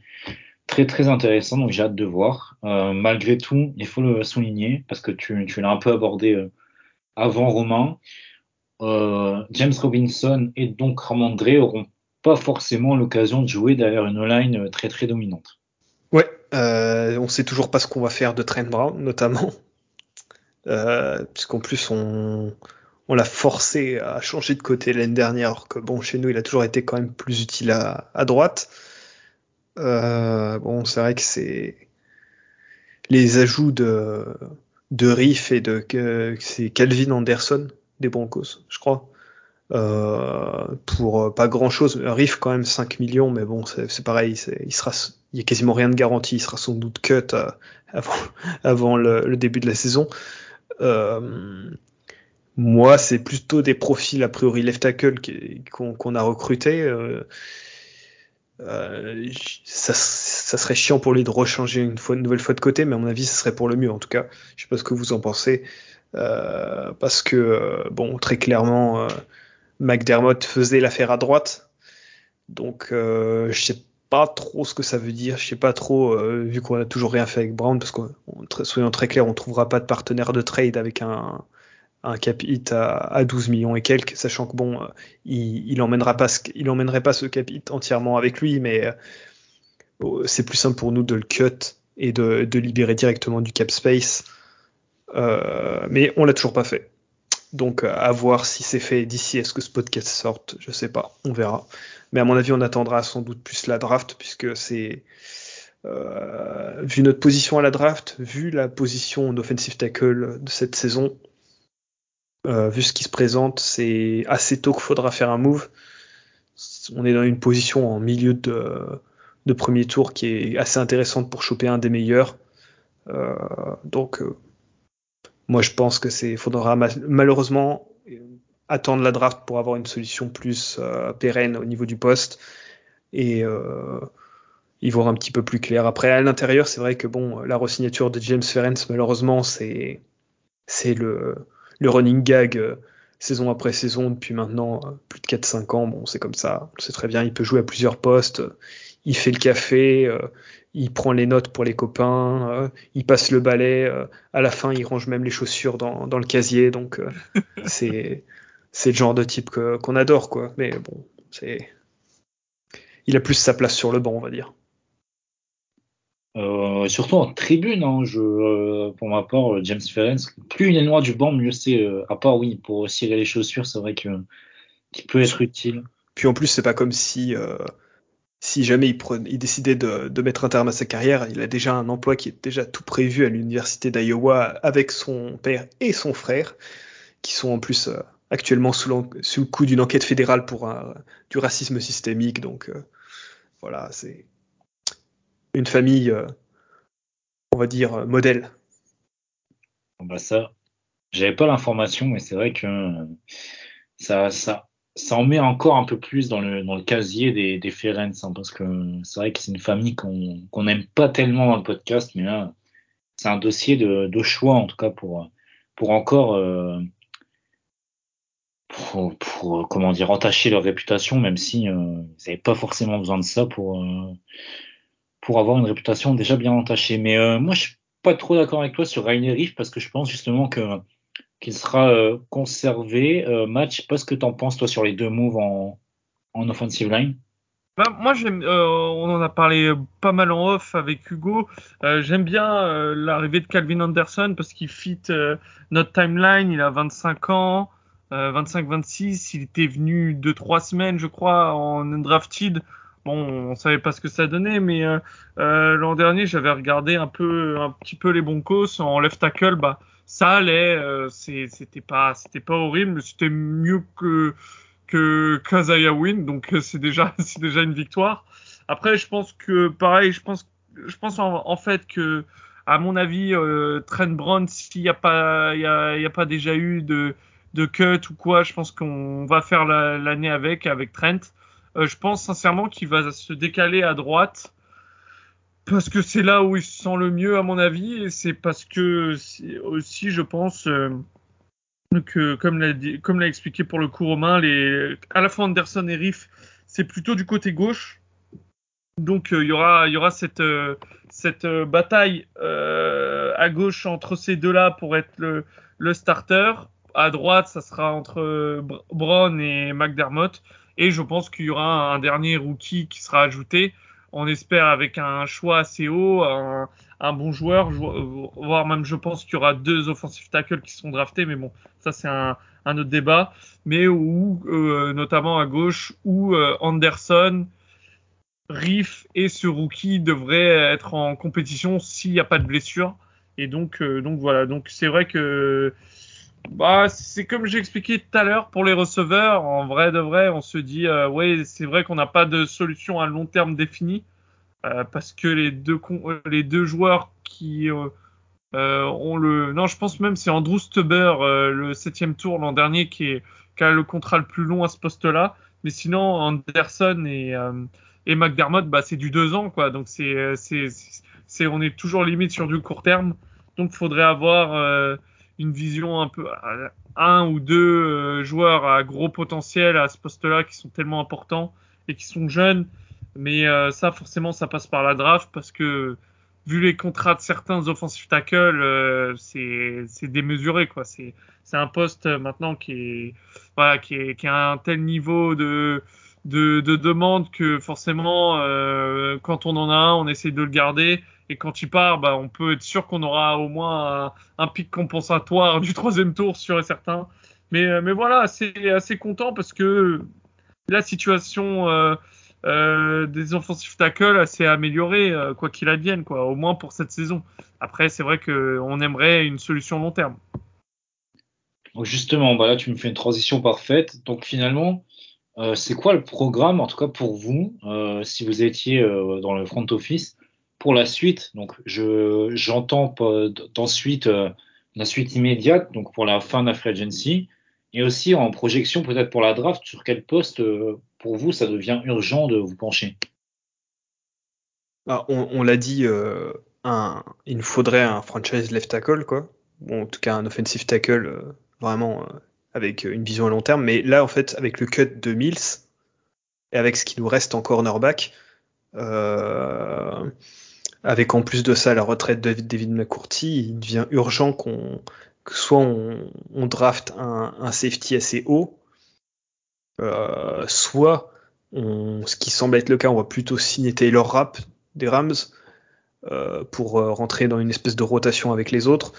très très intéressant, donc j'ai hâte de voir. Euh, malgré tout, il faut le souligner, parce que tu, tu l'as un peu abordé euh, avant Romain, euh, James Robinson et donc Ramondre auront pas forcément l'occasion de jouer derrière une line très très dominante. Ouais, euh, on sait toujours pas ce qu'on va faire de Trent Brown notamment, puisqu'en plus on, on l'a forcé à changer de côté l'année dernière, alors que bon chez nous il a toujours été quand même plus utile à, droite. Euh, bon c'est vrai que c'est les ajouts de de Riff et de c'est Calvin Anderson des Broncos, je crois. Euh, pour pas grand chose. Riff quand même 5 millions, mais bon, c'est pareil, il sera, y a quasiment rien de garanti, il sera sans doute cut euh, avant, le, début de la saison. Euh, moi, c'est plutôt des profils a priori left tackle qu'on qu a recruté. Euh, euh, ça, serait chiant pour lui de rechanger une, une nouvelle fois de côté, mais à mon avis, ce serait pour le mieux. En tout cas, je sais pas ce que vous en pensez, euh, parce que bon, très clairement, McDermott faisait l'affaire à droite, donc je sais pas trop ce que ça veut dire. Je sais pas trop, vu qu'on a toujours rien fait avec Brown, parce que soyons très clairs, on trouvera pas de partenaire de trade avec un un cap hit à, à, 12 millions et quelques, sachant que bon, il, il emmènera pas ce, il emmènerait pas ce cap hit entièrement avec lui, mais euh, c'est plus simple pour nous de le cut et de, de libérer directement du cap space. Euh, mais on l'a toujours pas fait. Donc à voir si c'est fait d'ici est-ce que ce podcast sorte, je sais pas, on verra. Mais à mon avis, on attendra sans doute plus la draft puisque c'est euh, vu notre position à la draft, vu la position d'offensive tackle de cette saison, euh, vu ce qui se présente, c'est assez tôt qu'il faudra faire un move. On est dans une position en milieu de, premier tour qui est assez intéressante pour choper un des meilleurs. Euh, donc, euh, moi, je pense que c'est faudra malheureusement attendre la draft pour avoir une solution plus pérenne au niveau du poste et y voir un petit peu plus clair. Après, à l'intérieur, c'est vrai que bon, la resignature de James Ferenc, malheureusement, c'est c'est le le running gag euh, saison après saison depuis maintenant euh, plus de 4-5 ans. Bon, c'est comme ça, on sait très bien, il peut jouer à plusieurs postes, il fait le café, euh, il prend les notes pour les copains, il passe le balai, à la fin il range même les chaussures dans, dans le casier, donc c'est c'est le genre de type qu'on adore quoi. Mais bon, c'est il a plus sa place sur le banc, on va dire. Euh, surtout en tribune, hein, euh, pour ma part, euh, James Ferenc, plus il est loin du banc, mieux c'est. Euh, à part, oui, pour cirer les chaussures, c'est vrai qu'il peut être utile. Puis en plus, c'est pas comme si jamais il, décidait de, mettre un terme à sa carrière, il a déjà un emploi qui est déjà tout prévu à l'université d'Iowa avec son père et son frère, qui sont en plus actuellement sous, le coup d'une enquête fédérale pour du racisme systémique. Donc voilà, c'est une famille, euh, on va dire, euh, modèle. Bah ça, j'avais pas l'information, mais c'est vrai que euh, ça, ça, ça en met encore un peu plus dans le, dans le casier des, des Ferenc, hein, parce que c'est vrai que c'est une famille qu'on qu'on n'aime pas tellement dans le podcast, mais là, c'est un dossier de, choix, en tout cas, pour, pour encore, pour, pour, comment dire, entacher leur réputation, même si euh, ils n'avaient pas forcément besoin de ça pour, pour avoir une réputation déjà bien entachée. Mais euh, moi, je suis pas trop d'accord avec toi sur Rainer Riff parce que je pense justement que qu'il sera euh, conservé. Euh, match, je sais pas ce que tu en penses toi sur les deux moves en, en offensive line. Bah, moi, j'aime, on en a parlé pas mal en off avec Hugo. J'aime bien l'arrivée de Calvin Anderson parce qu'il fit notre timeline. Il a 25 ans, 25-26. Il était venu deux trois semaines, je crois, en undrafted. Bon, on savait pas ce que ça donnait, mais euh, euh, l'an dernier, j'avais regardé un peu, un petit peu les Broncos en left tackle. Bah, ça allait, euh, c'était pas, c'était pas horrible, c'était mieux que que Kazaya win, donc euh, c'est déjà c'est déjà une victoire. Après, je pense que pareil, je pense je pense en, fait que à mon avis, Trent Brown, s'il n'y a pas y a, y a, pas déjà eu de de cut ou quoi, je pense qu'on va faire l'année avec avec Trent. Euh, je pense sincèrement qu'il va se décaler à droite. Parce que c'est là où il se sent le mieux à mon avis et c'est parce que aussi je pense euh, que comme l'a expliqué pour le coup Romain les à la fois Anderson et Riff c'est plutôt du côté gauche. Donc euh, il y aura y aura cette cette bataille à gauche entre ces deux là pour être le le starter. À droite ça sera entre Brown et McDermott et je pense qu'il y aura un dernier rookie qui sera ajouté on espère avec un choix assez haut, un, bon joueur, voire même je pense qu'il y aura deux offensive tackles qui seront draftés, mais bon, ça c'est un, un, autre débat. Mais où, euh, notamment à gauche, où euh, Anderson, Riff et ce rookie devraient être en compétition s'il n'y a pas de blessure. Et donc, euh, donc voilà. Donc c'est vrai que bah, c'est comme j'ai expliqué tout à l'heure pour les receveurs. En vrai de vrai, on se dit, euh, ouais, c'est vrai qu'on n'a pas de solution à long terme définie euh, parce que les deux euh, joueurs qui ont le, non, je pense même c'est Andrew Stubber le septième tour l'an dernier qui, a le contrat le plus long à ce poste-là. Mais sinon, Anderson et McDermott, bah, c'est du deux ans, quoi. Donc c'est c'est on est toujours limite sur du court terme. Donc faudrait avoir une vision un peu un ou deux euh, joueurs à gros potentiel à ce poste-là qui sont tellement importants et qui sont jeunes. Mais euh, ça, forcément, ça passe par la draft parce que vu les contrats de certains offensive tackles, euh, c'est démesuré quoi. C'est un poste maintenant qui est voilà qui est qui a un tel niveau de de, de demande que forcément quand on en a un, on essaie de le garder et quand il part, bah, on peut être sûr qu'on aura au moins un, pic compensatoire du troisième tour, sûr et certain. Mais, euh, mais voilà, c'est assez content parce que la situation euh, euh, des offensive tackles s'est améliorée, quoi qu'il advienne, quoi, au moins pour cette saison. Après, c'est vrai qu'on aimerait une solution long terme. justement, bah là, tu me fais une transition parfaite. Donc finalement, c'est quoi le programme, en tout cas pour vous, si vous étiez dans le front office pour la suite, donc je j'entends d'ensuite euh, la suite immédiate, donc pour la fin de la free agency, et aussi en projection peut-être pour la draft, sur quel poste euh, pour vous ça devient urgent de vous pencher? Bah, on, l'a dit, euh, il nous faudrait un franchise left tackle, quoi. Bon, en tout cas un offensive tackle vraiment avec une vision à long terme. Mais là, en fait, avec le cut de Mills et avec ce qui nous reste en cornerback, euh, avec en plus de ça la retraite de David McCourty, il devient urgent qu'on que soit on, draft un, safety assez haut, euh, soit ce qui semble être le cas, on va plutôt signer Taylor Rapp des Rams euh, pour euh, rentrer dans une espèce de rotation avec les autres.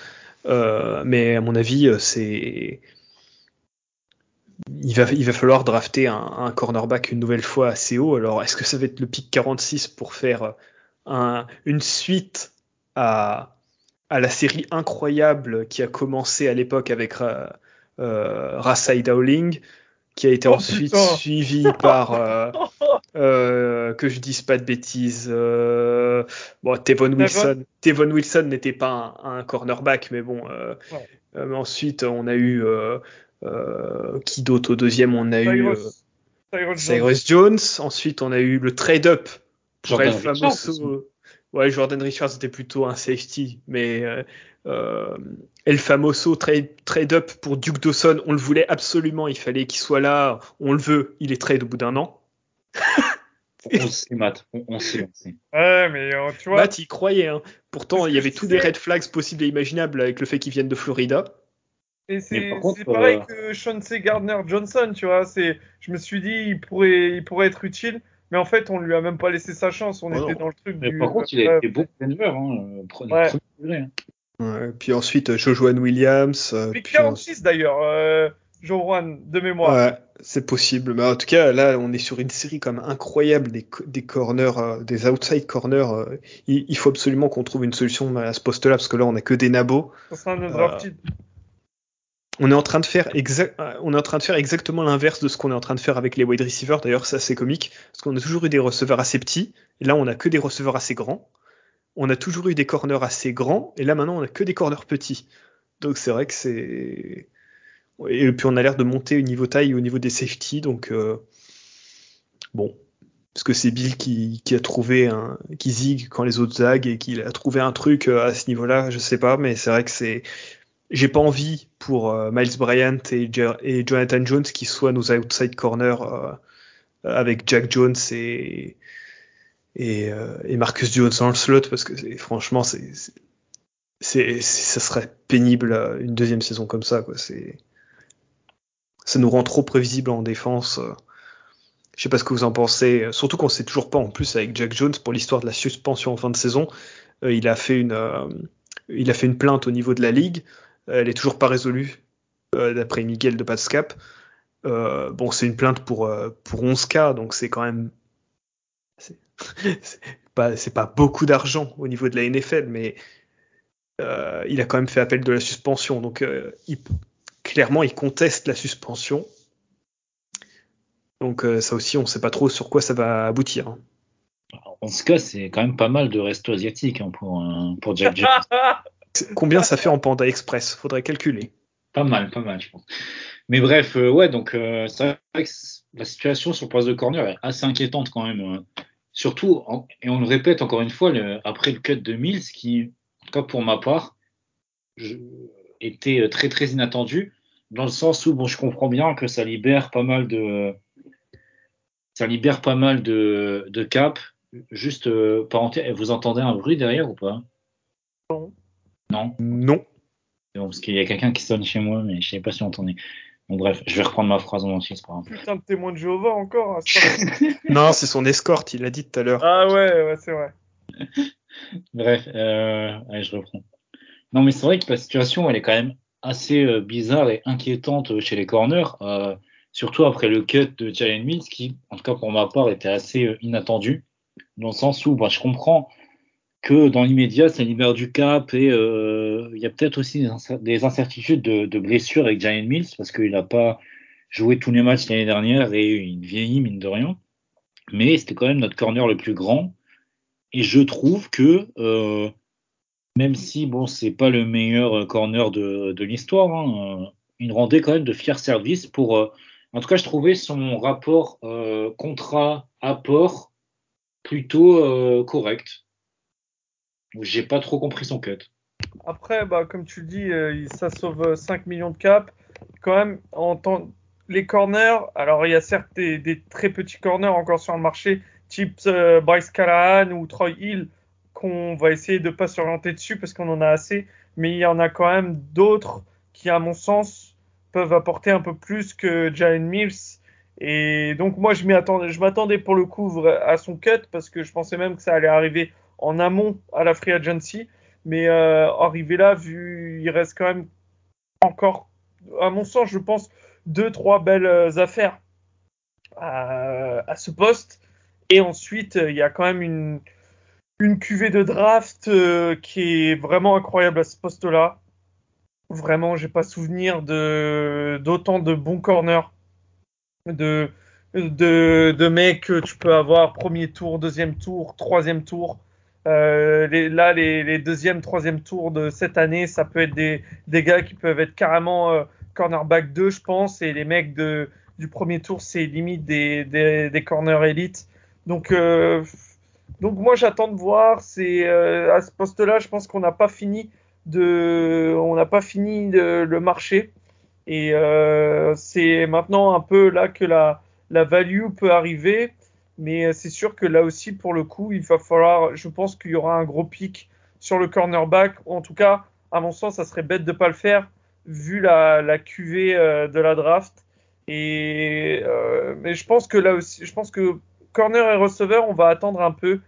Mais à mon avis, c'est il va, il va falloir drafter un, un, cornerback une nouvelle fois assez haut. Alors, est-ce que ça va être le pick 46 pour faire un, une suite à, à, la série incroyable qui a commencé à l'époque avec euh, euh, Rasai Dowling, qui a été oh, ensuite putain. suivi par euh, euh, que je dise pas de bêtises. Euh, bon, Tevon Wilson. Tevon Wilson n'était pas un, un, cornerback, mais bon. Ouais. Ensuite, on a eu qui d'autre au deuxième On a Cyrus, eu Cyrus, Jones. Jones. Ensuite, on a eu le pour El Famoso. Ouais, Jordan Richards était plutôt un safety, mais euh, euh, El Famoso trade, trade up pour Duke Dawson, on le voulait absolument, il fallait qu'il soit là, on le veut, il est trade au bout d'un an. on sait, Matt, on, on, sait, on sait. Ouais, mais euh, tu vois. Matt, il croyait, hein. Pourtant, il y avait tous des red flags possibles et imaginables avec le fait qu'ils viennent de Florida. Et c'est pareil euh... que Chauncey Gardner Johnson, tu vois. C'est, je me suis dit, il pourrait, il pourrait être utile. Mais en fait, on lui a même pas laissé sa chance. On oh était non. dans le truc mais du. Par contre, il a été bon Denver. Hein, ouais. degré, hein. ouais. Puis ensuite, Jojoan Williams. Euh, puis 46 d'ailleurs, euh, Jojoan, de mémoire. Ouais, c'est possible. Mais en tout cas, là, on est sur une série comme incroyable des, des corners, euh, des outside corners. Euh, il, il, faut absolument qu'on trouve une solution à ce poste-là parce que là, on a que des nabos. Ça sera un drafted. On est en train de faire exactement l'inverse de ce qu'on est en train de faire avec les wide receivers. D'ailleurs, c'est assez comique parce qu'on a toujours eu des receveurs assez petits et là on a que des receveurs assez grands. On a toujours eu des corners assez grands et là maintenant on a que des corners petits. Donc c'est vrai que c'est et puis on a l'air de monter au niveau taille, au niveau des safety. Donc euh... bon, parce que c'est Bill qui, a trouvé un qui zig quand les autres zaguent et qu'il a trouvé un truc euh, à ce niveau-là. Je sais pas, mais c'est vrai que c'est j'ai pas envie pour euh, Miles Bryant et, Jonathan Jones qui soient nos outside corners euh, avec Jack Jones et euh, et, Marcus Jones dans le slot parce que franchement ça serait pénible une deuxième saison comme ça quoi. Ça nous rend trop prévisible en défense je sais pas ce que vous en pensez surtout qu'on sait toujours pas en plus avec Jack Jones pour l'histoire de la suspension en fin de saison. Il a fait une il a fait une plainte au niveau de la ligue elle est toujours pas résolue, euh, d'après Miguel de Patscap. Euh, bon, c'est une plainte pour, euh, pour 11 cas, donc c'est quand même. C'est pas, pas beaucoup d'argent au niveau de la NFL, mais euh, il a quand même fait appel de la suspension. Donc, euh, il, clairement, il conteste la suspension. Donc, ça aussi, on sait pas trop sur quoi ça va aboutir. Hein. En ce cas, c'est quand même pas mal de restos asiatiques hein, pour, pour Jack Jones. Combien ça fait en Panda Express? Faudrait calculer. Pas mal, pas mal, je pense. Mais bref, euh, ouais, donc euh, c'est vrai que la situation sur le poste de corner est assez inquiétante quand même. Euh. surtout, en, et on le répète encore une fois, le, après le cut de Mills, qui, en tout cas pour ma part, je, était très très inattendu, dans le sens où bon, je comprends bien que ça libère pas mal de, ça libère pas mal de, de cap. Juste euh, parenthèse, vous entendez un bruit derrière ou pas? Non. Non Non. Bon, parce qu'il y a quelqu'un qui sonne chez moi, mais je sais pas si on entendait. Bon, bref, je vais reprendre ma phrase en entier, c'est pas grave. Putain de témoin de Jéhovah encore. Hein, non, c'est son escorte, il l'a dit tout à l'heure. Ah ouais, ouais c'est vrai. bref, euh, allez, je reprends. Non, mais c'est vrai que la situation, elle est quand même assez euh, bizarre et inquiétante chez les corners, euh, surtout après le cut de Jalen Mills, qui, en tout cas pour ma part, était assez euh, inattendu, dans le sens où, bah, je comprends que dans l'immédiat, ça libère du cap et euh, il y a peut-être aussi des, incertitudes de, de blessures avec Giant Mills parce qu'il n'a pas joué tous les matchs l'année dernière et il vieillit mine de rien. Mais c'était quand même notre corner le plus grand et je trouve que euh, même si bon c'est pas le meilleur corner de, de l'histoire, hein, euh, il rendait quand même de fiers services pour. Euh, en tout cas, je trouvais son rapport euh, contrat apport plutôt correct. J'ai pas trop compris son cut. Après, bah, comme tu le dis, euh, ça sauve 5 millions de cap. Quand même, en temps, les corners, alors il y a certes des, très petits corners encore sur le marché, type euh, Bryce Callahan ou Troy Hill, qu'on va essayer de pas s'orienter dessus parce qu'on en a assez. Mais il y en a quand même d'autres qui, à mon sens, peuvent apporter un peu plus que Jalen Mills. Et donc moi, je m'attendais pour le coup à son cut parce que je pensais même que ça allait arriver en amont à la free agency. Mais euh, arrivé là, vu il reste quand même encore, à mon sens, je pense, deux, trois belles euh, affaires à, ce poste. Et ensuite, il y a quand même une, une cuvée de draft euh, qui est vraiment incroyable à ce poste-là. Vraiment, j'ai pas souvenir de d'autant de bons corners, de, de, de mecs que tu peux avoir premier tour, deuxième tour, troisième tour. Euh, les, là, les, les deuxième, troisième tours de cette année, ça peut être des, des gars qui peuvent être carrément euh, cornerback 2, je pense, et les mecs de, du premier tour, c'est limite des, des, des corners élites. Donc, euh, donc moi, j'attends de voir. C'est euh, à ce poste-là, je pense qu'on n'a pas fini de, on n'a pas fini de, le marché, et euh, c'est maintenant un peu là que la, la value peut arriver. Mais euh, c'est sûr que là aussi, pour le coup, il va falloir, je pense qu'il y aura un gros pic sur le cornerback. En tout cas, à mon sens, ça serait bête de pas le faire vu la, la QV euh, de la draft. Et euh, mais je pense que là aussi, je pense que corner et receveur, on va attendre un peu,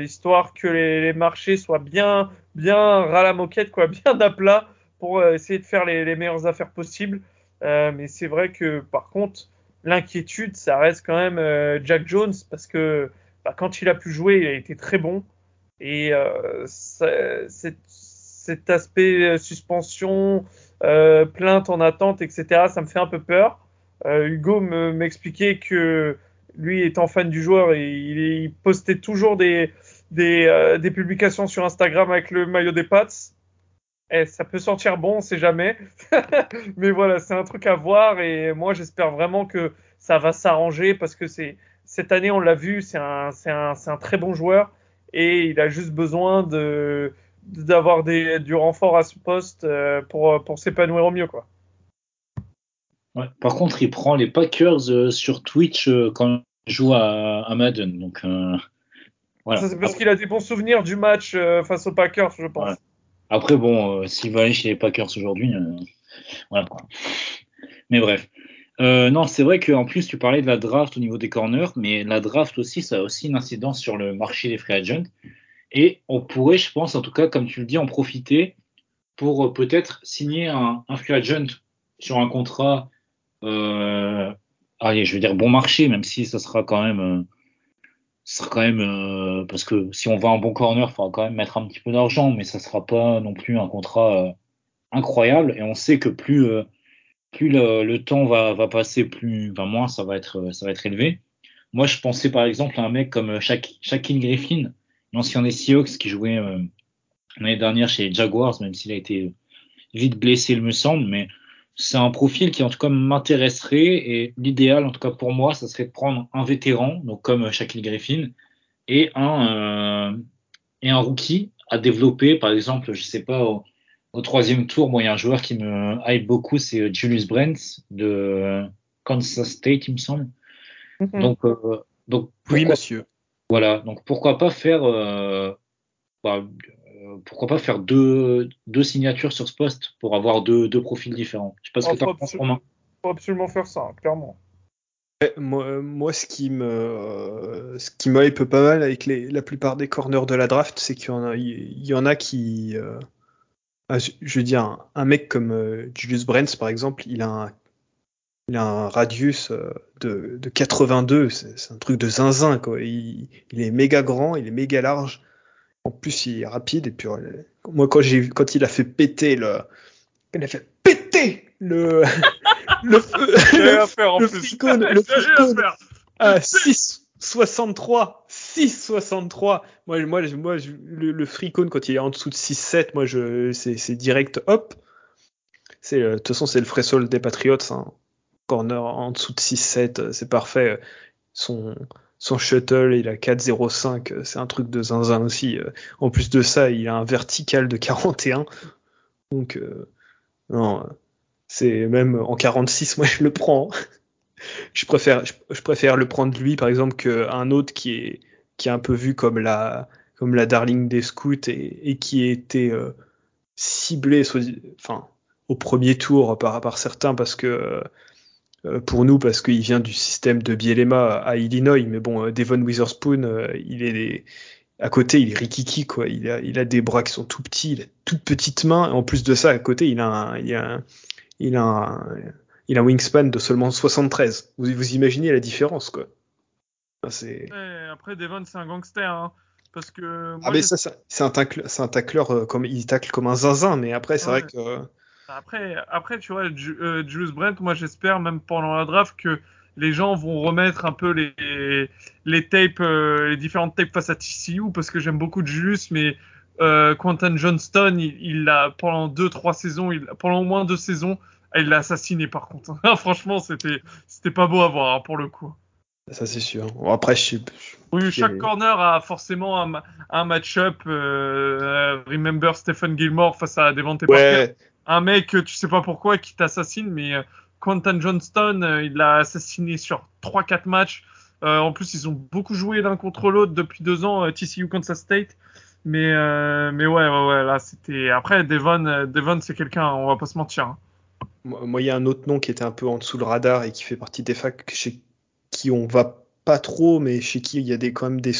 histoire que les, marchés soient bien, bien ras la moquette, quoi, bien d'aplat pour essayer de faire les, meilleures affaires possibles. Mais c'est vrai que par contre, l'inquiétude, ça reste quand même euh, Jack Jones parce que bah, quand il a pu jouer, il a été très bon. Et euh, cet, aspect suspension, euh, plainte en attente, etc. Ça me fait un peu peur. Hugo m'expliquait que lui étant fan du joueur, il, il postait toujours des, des, publications sur Instagram avec le maillot des Pats. Eh, ça peut sortir bon, on sait jamais. Mais voilà, c'est un truc à voir et moi j'espère vraiment que ça va s'arranger parce que c'est cette année on l'a vu, c'est un, un, un très bon joueur et il a juste besoin de d'avoir du renfort à ce poste euh, pour, pour s'épanouir au mieux quoi. Ouais, par contre, il prend les Packers euh, sur Twitch euh, quand il joue à, à Madden. Donc, euh, voilà. Ça, c'est parce qu'il a des bons souvenirs du match face aux Packers, je pense. Ouais. Après, bon, euh, s'il va aller chez les Packers aujourd'hui, voilà quoi. Mais bref. non, c'est vrai qu'en plus, tu parlais de la draft au niveau des corners, mais la draft aussi, ça a aussi une incidence sur le marché des free agents. Et on pourrait, je pense, en tout cas, comme tu le dis, en profiter pour peut-être signer un, un free agent sur un contrat euh, allez, je veux dire bon marché, même si ça sera quand même, euh, ça sera quand même euh, parce que si on va un bon corner, il faudra quand même mettre un petit peu d'argent, mais ça sera pas non plus un contrat euh, incroyable. Et on sait que plus euh, plus le, le, temps va, va passer, plus, enfin moins ça va être ça va être élevé. Moi, je pensais par exemple à un mec comme Shaquille Griffin, l'ancien des Seahawks qui jouait l'année dernière chez les Jaguars, même s'il a été vite blessé, il me semble, mais c'est un profil qui en tout cas m'intéresserait et l'idéal en tout cas pour moi ça serait de prendre un vétéran donc comme Shaquille Griffin et un euh, et un rookie à développer. Par exemple je sais pas au, au troisième tour moi il y a un joueur qui me hype beaucoup c'est Julius Brents de Kansas State il me semble. Mm -hmm. donc euh, donc pourquoi, oui monsieur. voilà. Donc pourquoi pas faire euh, bah, pourquoi pas faire deux, deux signatures sur ce poste pour avoir deux, deux profils différents. Je sais pas ce que tu en penses, Romain. faut absolument faire ça, clairement. Moi, moi, ce qui me, ce qui me hype pas mal avec les, la plupart des corners de la draft, c'est qu'il y en a, il y en a qui, euh, je veux dire, un, un mec comme euh, Julius Brents par exemple, il a un, il a un radius de, de 82, c'est un truc de zinzin quoi. Il, il, est méga grand, il est méga large. En plus, il est rapide et puis moi quand j'ai quand il a fait péter le, il a fait péter le le le, le le fricone. à 6,63 6,63 moi moi moi le, le fricone quand il est en dessous de 6,7 moi je c'est direct hop. C'est de toute façon c'est le frais des Patriots hein. corner en dessous de 6,7 c'est parfait. Son son shuttle, il a 4,05, c'est un truc de zinzin aussi. En plus de ça, il a un vertical de 41. Donc, euh, non, c'est même en 46, moi je le prends. je préfère, je, préfère le prendre lui, par exemple, qu'un autre qui est, qui est un peu vu comme la, comme la darling des scouts et, qui a été euh, ciblé, enfin, au premier tour par, certains parce que euh, pour nous parce qu'il vient du système de Bielema à Illinois. Mais bon, euh, Devon Witherspoon, euh, il est à côté, il est rikiki quoi. Il a, il a des bras qui sont tout petits, il a toutes petites mains. Et en plus de ça, à côté, il a un, il a un, il a un, il a un wingspan de seulement 73. Vous, vous imaginez la différence quoi. C'est. Après, Devon, c'est un gangster. Hein. Parce que. Moi, ah mais ça, c'est un tacle, c'est un tacleur comme il tacle comme un zinzin. Mais après, c'est ouais. vrai que après, après, tu vois, euh, Julius Brent, moi j'espère même pendant la draft que les gens vont remettre un peu les, les tapes, euh, les différentes tapes face à TCU parce que j'aime beaucoup Julius, mais euh, Quentin Johnston, il, il a pendant deux, trois saisons, il, pendant au moins deux saisons, il l'a assassiné par contre. Franchement, c'était, c'était pas beau à voir hein, pour le coup. Ça c'est sûr. Bon, après, je sais. Oui, chaque corner a forcément un, un match-up. Euh, remember Stephen Gilmore face à Devante ouais. Parker un mec, tu sais pas pourquoi, qui t'assassine, mais Quentin Johnston, il l'a assassiné sur 3-4 matchs. Euh, en plus, ils ont beaucoup joué l'un contre l'autre depuis deux ans, TCU Kansas State. Mais, euh, mais ouais, ouais, ouais, là, c'était. Après, Devon, Devon c'est quelqu'un, on va pas se mentir. Hein. Moi, il y a un autre nom qui était un peu en dessous le radar et qui fait partie des facs chez qui on va pas trop, mais chez qui il y a des, quand même des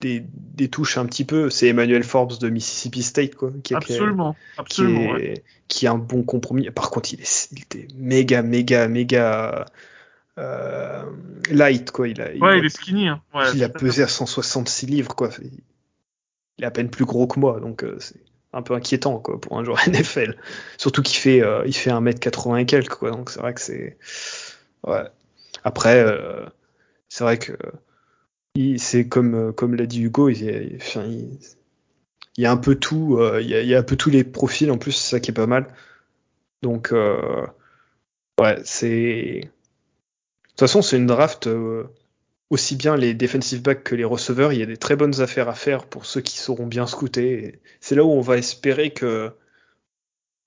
des, des, touches un petit peu, c'est Emmanuel Forbes de Mississippi State, quoi. Qui est, absolument, absolument. Qui, est, ouais. qui a un bon compromis. Par contre, il, est, il était méga, méga, méga euh, light, quoi. Il a, il, il est skinny. Hein. Ouais, il a pesé à 166 livres, quoi. Il est à peine plus gros que moi, donc euh, c'est un peu inquiétant quoi pour un joueur NFL. Surtout qu'il fait euh, il fait 1m80 et quelques quoi. Donc c'est vrai que c'est ouais. Après euh, c'est vrai que c'est comme comme l'a dit Hugo, il, il, il, il, y a un peu tout, euh, il, y a, il, y a, un peu tous les profils en plus, c'est ça qui est pas mal. Donc euh, ouais, c'est de toute façon c'est une draft aussi bien les defensive backs que les receveurs, il y a des très bonnes affaires à faire pour ceux qui sauront bien scouter. C'est là où on va espérer que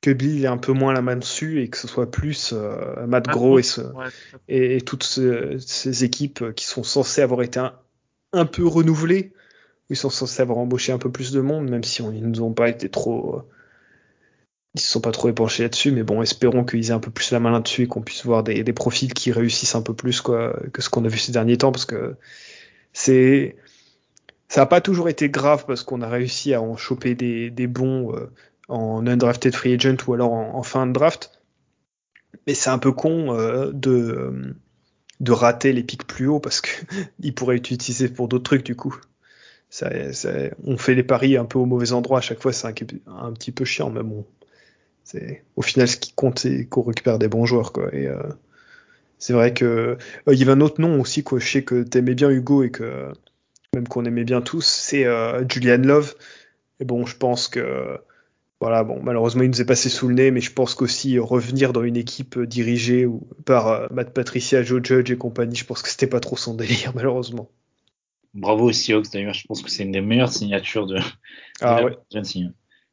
que Bill ait un peu moins la main dessus et que ce soit plus euh, Matt Gros et, ce, ouais, et, et, toutes ce, ces équipes qui sont censées avoir été un, un, peu renouvelées. Ils sont censés avoir embauché un peu plus de monde, même si on, ils nous ont pas été trop ils se sont pas trop épanchés là-dessus, mais bon, espérons qu'ils aient un peu plus la main là-dessus et qu'on puisse voir des, profils qui réussissent un peu plus quoi, que ce qu'on a vu ces derniers temps, parce que c'est ça n'a pas toujours été grave parce qu'on a réussi à en choper des, bons euh, en undrafted free agent ou alors en, en fin de draft, mais c'est un peu con euh, de de rater les pics plus hauts parce que ils pourraient être utilisés pour d'autres trucs du coup. Ça, ça, on fait les paris un peu au mauvais endroit à chaque fois, c'est un, petit peu chiant, mais bon, au final ce qui compte, c'est qu'on récupère des bons joueurs, quoi. Et euh, c'est vrai que euh, il y avait un autre nom aussi, quoi. Je sais que t'aimais bien Hugo et que même qu'on aimait bien tous, c'est euh, Julian Love. Et bon, je pense que voilà, bon, malheureusement il nous est passé sous le nez, mais je pense qu'aussi revenir dans une équipe dirigée ou, par Matt Patricia, Joe Judge et compagnie, je pense que c'était pas trop son délire, malheureusement. Bravo aux Seahawks d'ailleurs, je pense que c'est une des meilleures signatures de, ah, ouais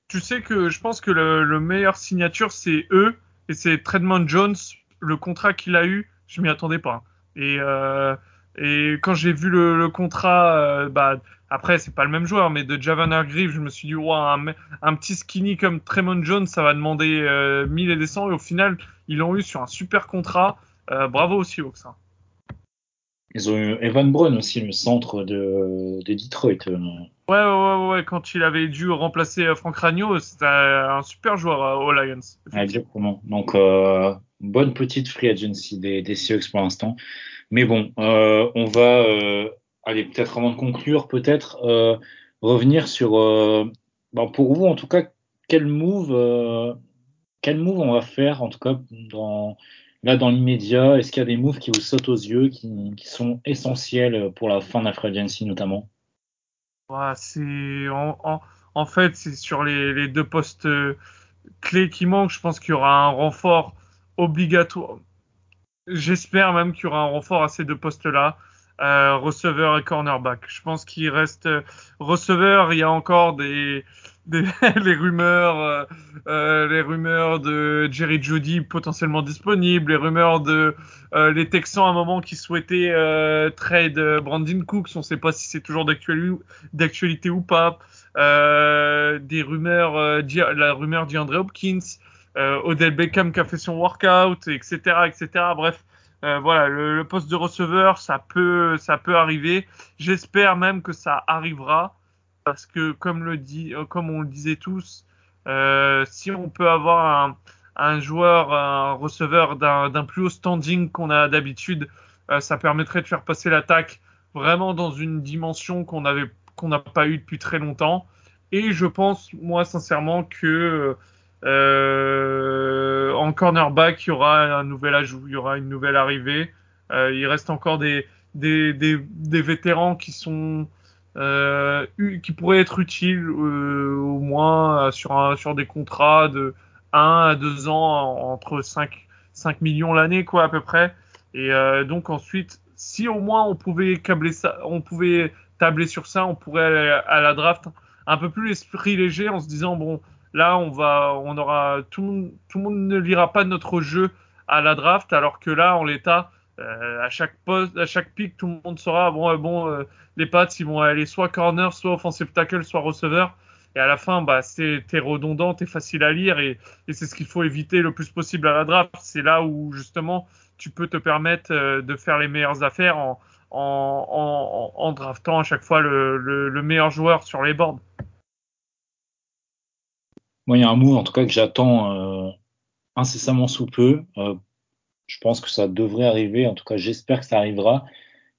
tu sais que je pense que le, le meilleur signature, c'est eux, et c'est Tredmond Jones, le contrat qu'il a eu, je m'y attendais pas. Et, euh, et quand j'ai vu le, le contrat, euh, bah, après, c'est pas le même joueur, mais de Javan Hargreaves, je me suis dit, wow, un, un, petit skinny comme Tremont Jones, ça va demander euh, 1000 et des cents, et au final, ils l'ont eu sur un super contrat. Euh, bravo aussi, Oxa. Ils ont eu Evan Brown aussi, le centre de, de Detroit. Euh. Ouais, ouais, ouais, quand il avait dû remplacer euh, Franck Ragno, c'était un super joueur euh, aux Lions. Exactement. Donc, euh, bonne petite free agency des, des Seahawks pour l'instant. Mais bon, euh, on va, euh, aller peut-être avant de conclure, peut-être revenir sur, ben pour vous en tout cas, quel move, quel move on va faire en tout cas Là, dans l'immédiat, est-ce qu'il y a des moves qui vous sautent aux yeux, qui, sont essentiels pour la fin de notamment? C'est en, fait c'est sur les, les, deux postes euh, clés qui manquent. Je pense qu'il y aura un renfort obligatoire. J'espère même qu'il y aura un renfort à ces deux postes-là. Euh, receveur et cornerback. Je pense qu'il reste euh, receveur. Il y a encore des les rumeurs, euh, les rumeurs de Jerry Judy potentiellement disponible, les rumeurs de les Texans à un moment qui souhaitaient trade Brandon Cooks, on ne sait pas si c'est toujours d'actualité ou pas, des rumeurs, la rumeur d'Andre Hopkins, Odell Beckham qui a fait son workout, etc., etc. Bref. Voilà, le, poste de receveur, ça peut, ça peut arriver. J'espère même que ça arrivera parce que comme euh, on le disait tous, euh, si on peut avoir un, joueur, un receveur d'un plus haut standing qu'on a d'habitude, euh, ça permettrait de faire passer l'attaque vraiment dans une dimension qu'on qu'on n'a pas eu depuis très longtemps. Et je pense, moi, sincèrement, que euh, en cornerback, il y aura un nouvel ajout, il y aura une nouvelle arrivée. Euh, il reste encore des, des, des, vétérans qui sont euh, qui pourrait être utile euh, au moins sur, un, sur des contrats de 1 à 2 ans entre 5, 5 millions l'année quoi à peu près. Et donc ensuite, si au moins on pouvait câbler ça, on pouvait tabler sur ça, on pourrait aller à la draft un peu plus l'esprit léger en se disant bon là on va on aura tout, le monde ne lira pas notre jeu à la draft alors que là en l'état euh, à chaque poste, à chaque tout le monde saura bon, euh, bon, euh, les Pats ils vont aller soit corner, soit offensive tackle, soit receveur. Et à la fin, bah, c'est t'es redondant, t'es facile à lire, et, c'est ce qu'il faut éviter le plus possible à la draft. C'est là où justement tu peux te permettre de faire les meilleures affaires en, en, draftant à chaque fois le, le, le, meilleur joueur sur les boards. Moi, il y a un move en tout cas que j'attends incessamment sous peu je pense que ça devrait arriver. En tout cas, j'espère que ça arrivera.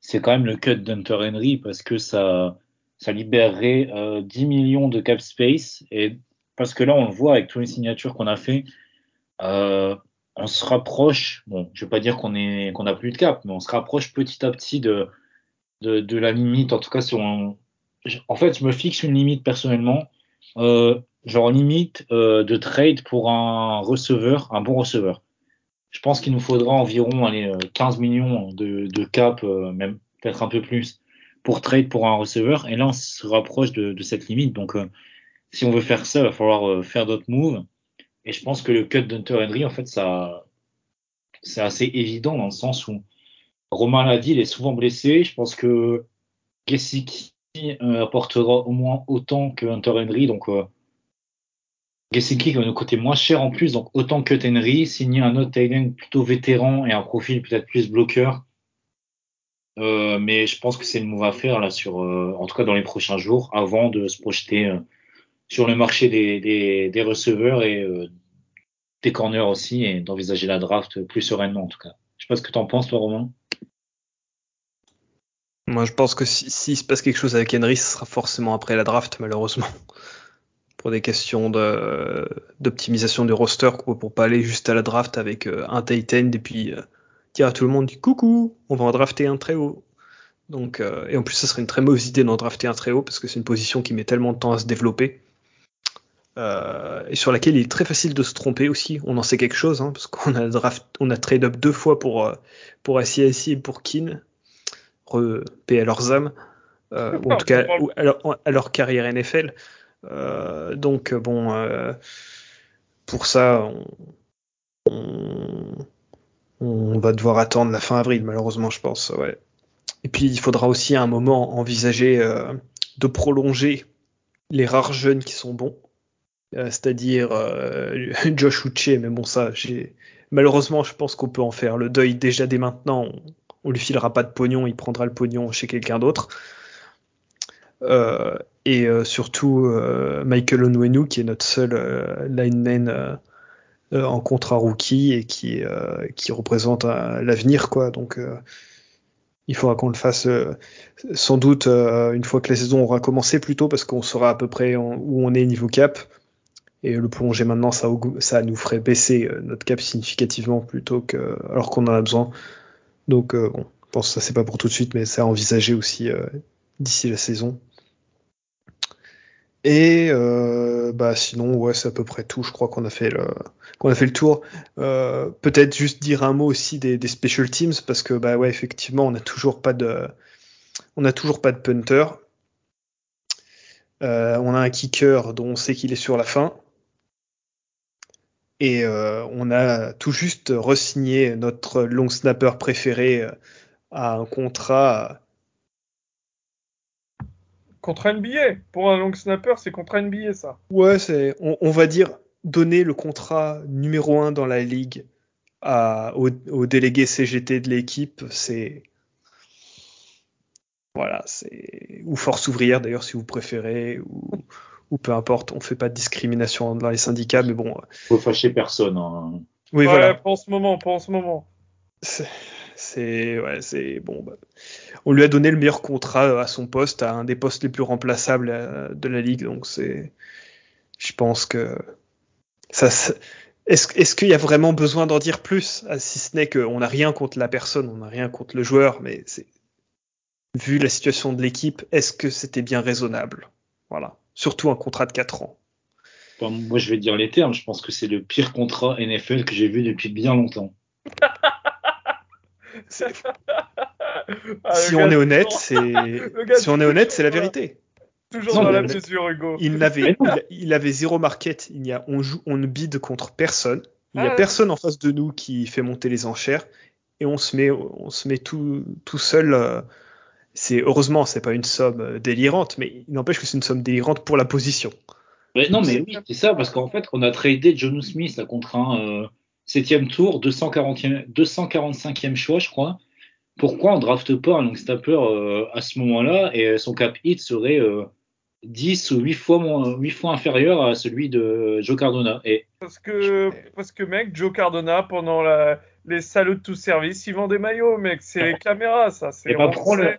C'est quand même le cut d'Hunter Henry parce que ça, ça libérerait euh, 10 millions de cap space et parce que là, on le voit avec toutes les signatures qu'on a fait, euh, on se rapproche. Bon, je vais pas dire qu'on est qu'on a plus de cap, mais on se rapproche petit à petit de de, de la limite. En tout cas, si on, en fait, je me fixe une limite personnellement, euh, genre limite euh, de trade pour un receveur, un bon receveur. Je pense qu'il nous faudra environ allez, 15 millions de, de cap, même peut-être un peu plus, pour trade pour un receveur. Et là, on se rapproche de, de cette limite. Donc, si on veut faire ça, il va falloir faire d'autres moves. Et je pense que le cut d'Hunter Henry, en fait, ça, c'est assez évident dans le sens où Romain l'a dit, il est souvent blessé. Je pense que Gesicki euh, apportera au moins autant que Hunter Henry. Donc, Gesicki va nous coûter moins cher en plus. Donc, autant que Henry, signer un autre Titan plutôt vétéran et un profil peut-être plus bloqueur. Euh, mais je pense que c'est une move à faire là sur, euh, en tout cas dans les prochains jours, avant de se projeter euh, sur le marché des, receveurs et des corners aussi et d'envisager la draft plus sereinement en tout cas. Je sais pas ce que tu en penses toi Romain. Moi je pense que s'il si, se passe quelque chose avec Henry, ce sera forcément après la draft malheureusement. Pour des questions d'optimisation du roster, quoi, pour pas aller juste à la draft avec euh, un tight end et puis euh, dire à tout le monde coucou, on va en drafter un très haut. Donc, euh, et en plus, ça serait une très mauvaise idée d'en drafter un très haut parce que c'est une position qui met tellement de temps à se développer euh, et sur laquelle il est très facile de se tromper aussi. On en sait quelque chose, hein, parce qu'on a draft, on a trade up deux fois pour pour et pour Kin, re, paix à leurs âmes, euh, ou en tout cas ou, à, leur, à, leur, carrière NFL. Euh, donc bon, euh, pour ça, on, va devoir attendre la fin avril, malheureusement, je pense. Ouais. Et puis il faudra aussi à un moment envisager euh, de prolonger les rares jeunes qui sont bons euh, c'est-à-dire euh, Josh Uche, mais bon ça, malheureusement je pense qu'on peut en faire le deuil déjà dès maintenant. On, on, lui filera pas de pognon, il prendra le pognon chez quelqu'un d'autre. Euh, et euh, surtout euh, Michael Onwenu qui est notre seul euh, lineman en contrat rookie et qui représente l'avenir quoi. Donc il faudra qu'on le fasse sans doute une fois que la saison aura commencé plutôt parce qu'on saura à peu près où on est niveau cap et le prolonger maintenant, ça, nous ferait baisser notre cap significativement plutôt que alors qu'on en a besoin. Donc bon, je pense que ça c'est pas pour tout de suite, mais c'est à envisager aussi d'ici la saison. Et euh, bah sinon ouais c'est à peu près tout. Je crois qu'on a fait le qu'on a fait le tour. Euh, Peut-être juste dire un mot aussi des, des, special teams parce que bah ouais effectivement on n'a toujours pas de on n'a toujours pas de punter. Euh, on a un kicker dont on sait qu'il est sur la fin. Et euh, on a tout juste resigné notre long snapper préféré euh, à un contrat. Contre NBA. Pour un long snapper, c'est contre NBA ça. Ouais, c'est. On, on, va dire donner le contrat numéro un dans la ligue à, au, au délégué CGT de l'équipe, c'est. Voilà, c'est. Ou force ouvrière d'ailleurs si vous préférez, ou ou peu importe, on fait pas de discrimination dans les syndicats, mais bon. Faut fâcher personne. Hein. Oui, ouais, voilà. Pour ce moment, pour ce moment. C'est, ouais, c'est bon. Bah, on lui a donné le meilleur contrat à son poste, à un des postes les plus remplaçables euh, de la ligue, donc c'est. Je pense que ça. Est-ce, qu'il y a vraiment besoin d'en dire plus, si ce n'est qu'on n'a rien contre la personne, on n'a rien contre le joueur, mais c'est vu la situation de l'équipe, est-ce que c'était bien raisonnable? Voilà surtout un contrat de 4 ans. Bon, moi, je vais dire les termes. Je pense que c'est le pire contrat NFL que j'ai vu depuis bien longtemps. ah, si, on est honnête, c'est... si on est honnête, c'est la vérité. Toujours non, dans la mesure, Hugo. Il, avait, il, il, avait zéro market. Il y a, on, joue, on ne bide contre personne. Il n'y a ah, personne en face de nous qui fait monter les enchères. Et on se met, on se met tout, tout seul. Euh, c'est heureusement c'est pas une somme euh, délirante, mais il n'empêche que c'est une somme délirante pour la position. Mais non, mais oui, c'est ça, parce qu'en fait, on a tradé John Smith là, contre un euh, septième tour, 240e, 245e choix, je crois. Pourquoi on drafte pas un long snapper euh, à ce moment-là et son cap hit serait euh, 10 ou 8 fois, moins, 8 fois inférieur à celui de Joe Cardona et... Parce que, parce que mec, Joe Cardona, pendant la, les salauds de tout service, il vend des maillots, mec. C'est les caméras, ça. Et bah, le,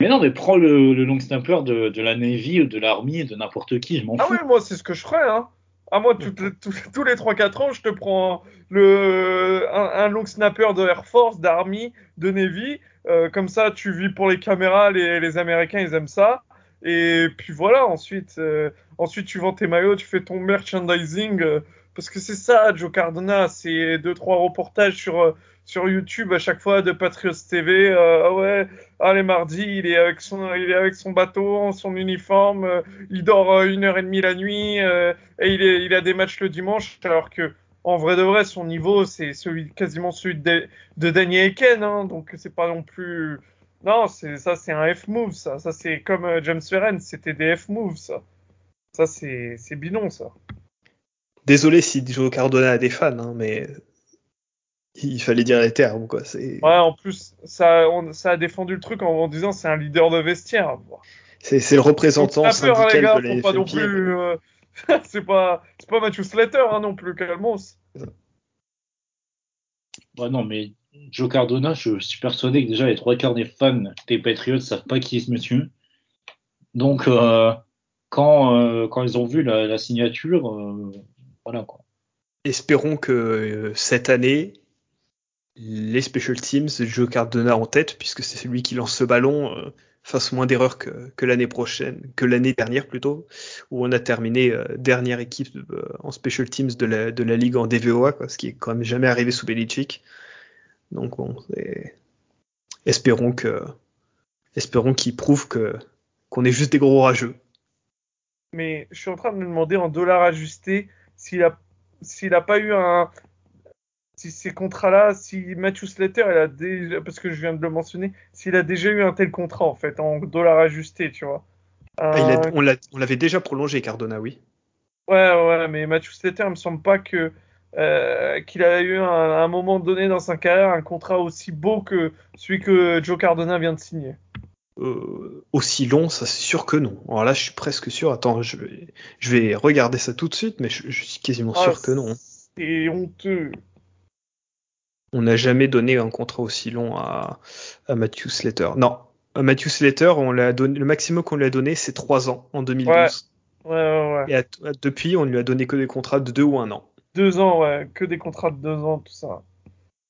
Mais non, mais prends le, le long snapper de, de la Navy ou de l'Army, de n'importe qui, je m'en Ah fous. oui, moi, c'est ce que je ferais. Hein. Ah, moi, tous, les 3-4 ans, je te prends un, long snapper de Air Force, d'Army, de Navy. Euh, comme ça, tu vis pour les caméras. Les, Américains, ils aiment ça. Et puis voilà, ensuite, euh, ensuite tu vends tes maillots, tu fais ton merchandising. euh, parce que c'est ça, Joe Cardona. C'est deux, trois reportages sur, sur YouTube à chaque fois de Patriots TV. euh, ah ouais, ah, les mardis, il est avec son, il est avec son bateau, son uniforme. euh, il dort euh, une heure et demie la nuit euh, et il, a des matchs le dimanche alors que en vrai de vrai son niveau c'est celui quasiment celui de, de Danny Aiken hein, donc c'est pas non plus non c'est ça c'est un F move ça ça c'est comme James Ferren c'était des F moves ça ça c'est c'est bidon ça Désolé si Joe Cardona a des fans, hein, mais il fallait dire les termes, quoi. C'est ouais en plus ça on, ça a défendu le truc en, en disant c'est un leader de vestiaire c'est c'est le représentant peur, les gars, de la pas non plus euh, c'est pas c'est pas Matthew Slater hein, non plus calmos Bah non, mais Joe Cardona, je suis persuadé que déjà les trois quarts des fans des Patriots savent pas qui est ce monsieur. Donc, euh, quand, euh, quand ils ont vu la, la signature, euh, voilà quoi. Espérons que euh, cette année, les special teams, Joe Cardona en tête, puisque c'est celui qui lance ce ballon, euh, fasse moins d'erreurs que, que l'année prochaine, que l'année dernière plutôt, où on a terminé euh, dernière équipe euh, en special teams de la, de la ligue en DVOA, quoi, ce qui est quand même jamais arrivé sous Belichick. Donc bon, espérons que, espérons qu'il prouve que qu'on est juste des gros rageux. mais je suis en train de me demander en dollars ajustés s'il a s'il a pas eu un si ces contrats-là, si Matthew Slater, il a déjà, parce que je viens de le mentionner, s'il a déjà eu un tel contrat en fait en dollars ajustés, tu vois. Ah, il a- Un- on l'a- on l'avait déjà prolongé, Cardona, oui. Ouais, ouais, mais Matthew Slater, il me semble pas que euh, qu'il a eu un, à un moment donné dans sa carrière un contrat aussi beau que celui que Joe Cardona vient de signer. Euh, aussi long, ça c'est sûr que non. Alors là, je suis presque sûr. Attends, je vais, je vais regarder ça tout de suite, mais je, je suis quasiment Ah, sûr que non. C'est honteux. On n'a jamais donné un contrat aussi long à, à Matthew Slater. Non, à Matthew Slater, on l'a donné, le maximum qu'on lui a donné, c'est 3 ans en 2012. Ouais, ouais, ouais. Et à- à- depuis, on ne lui a donné que des contrats de 2 ou 1 an. Deux ans, ouais, que des contrats de deux ans, tout ça.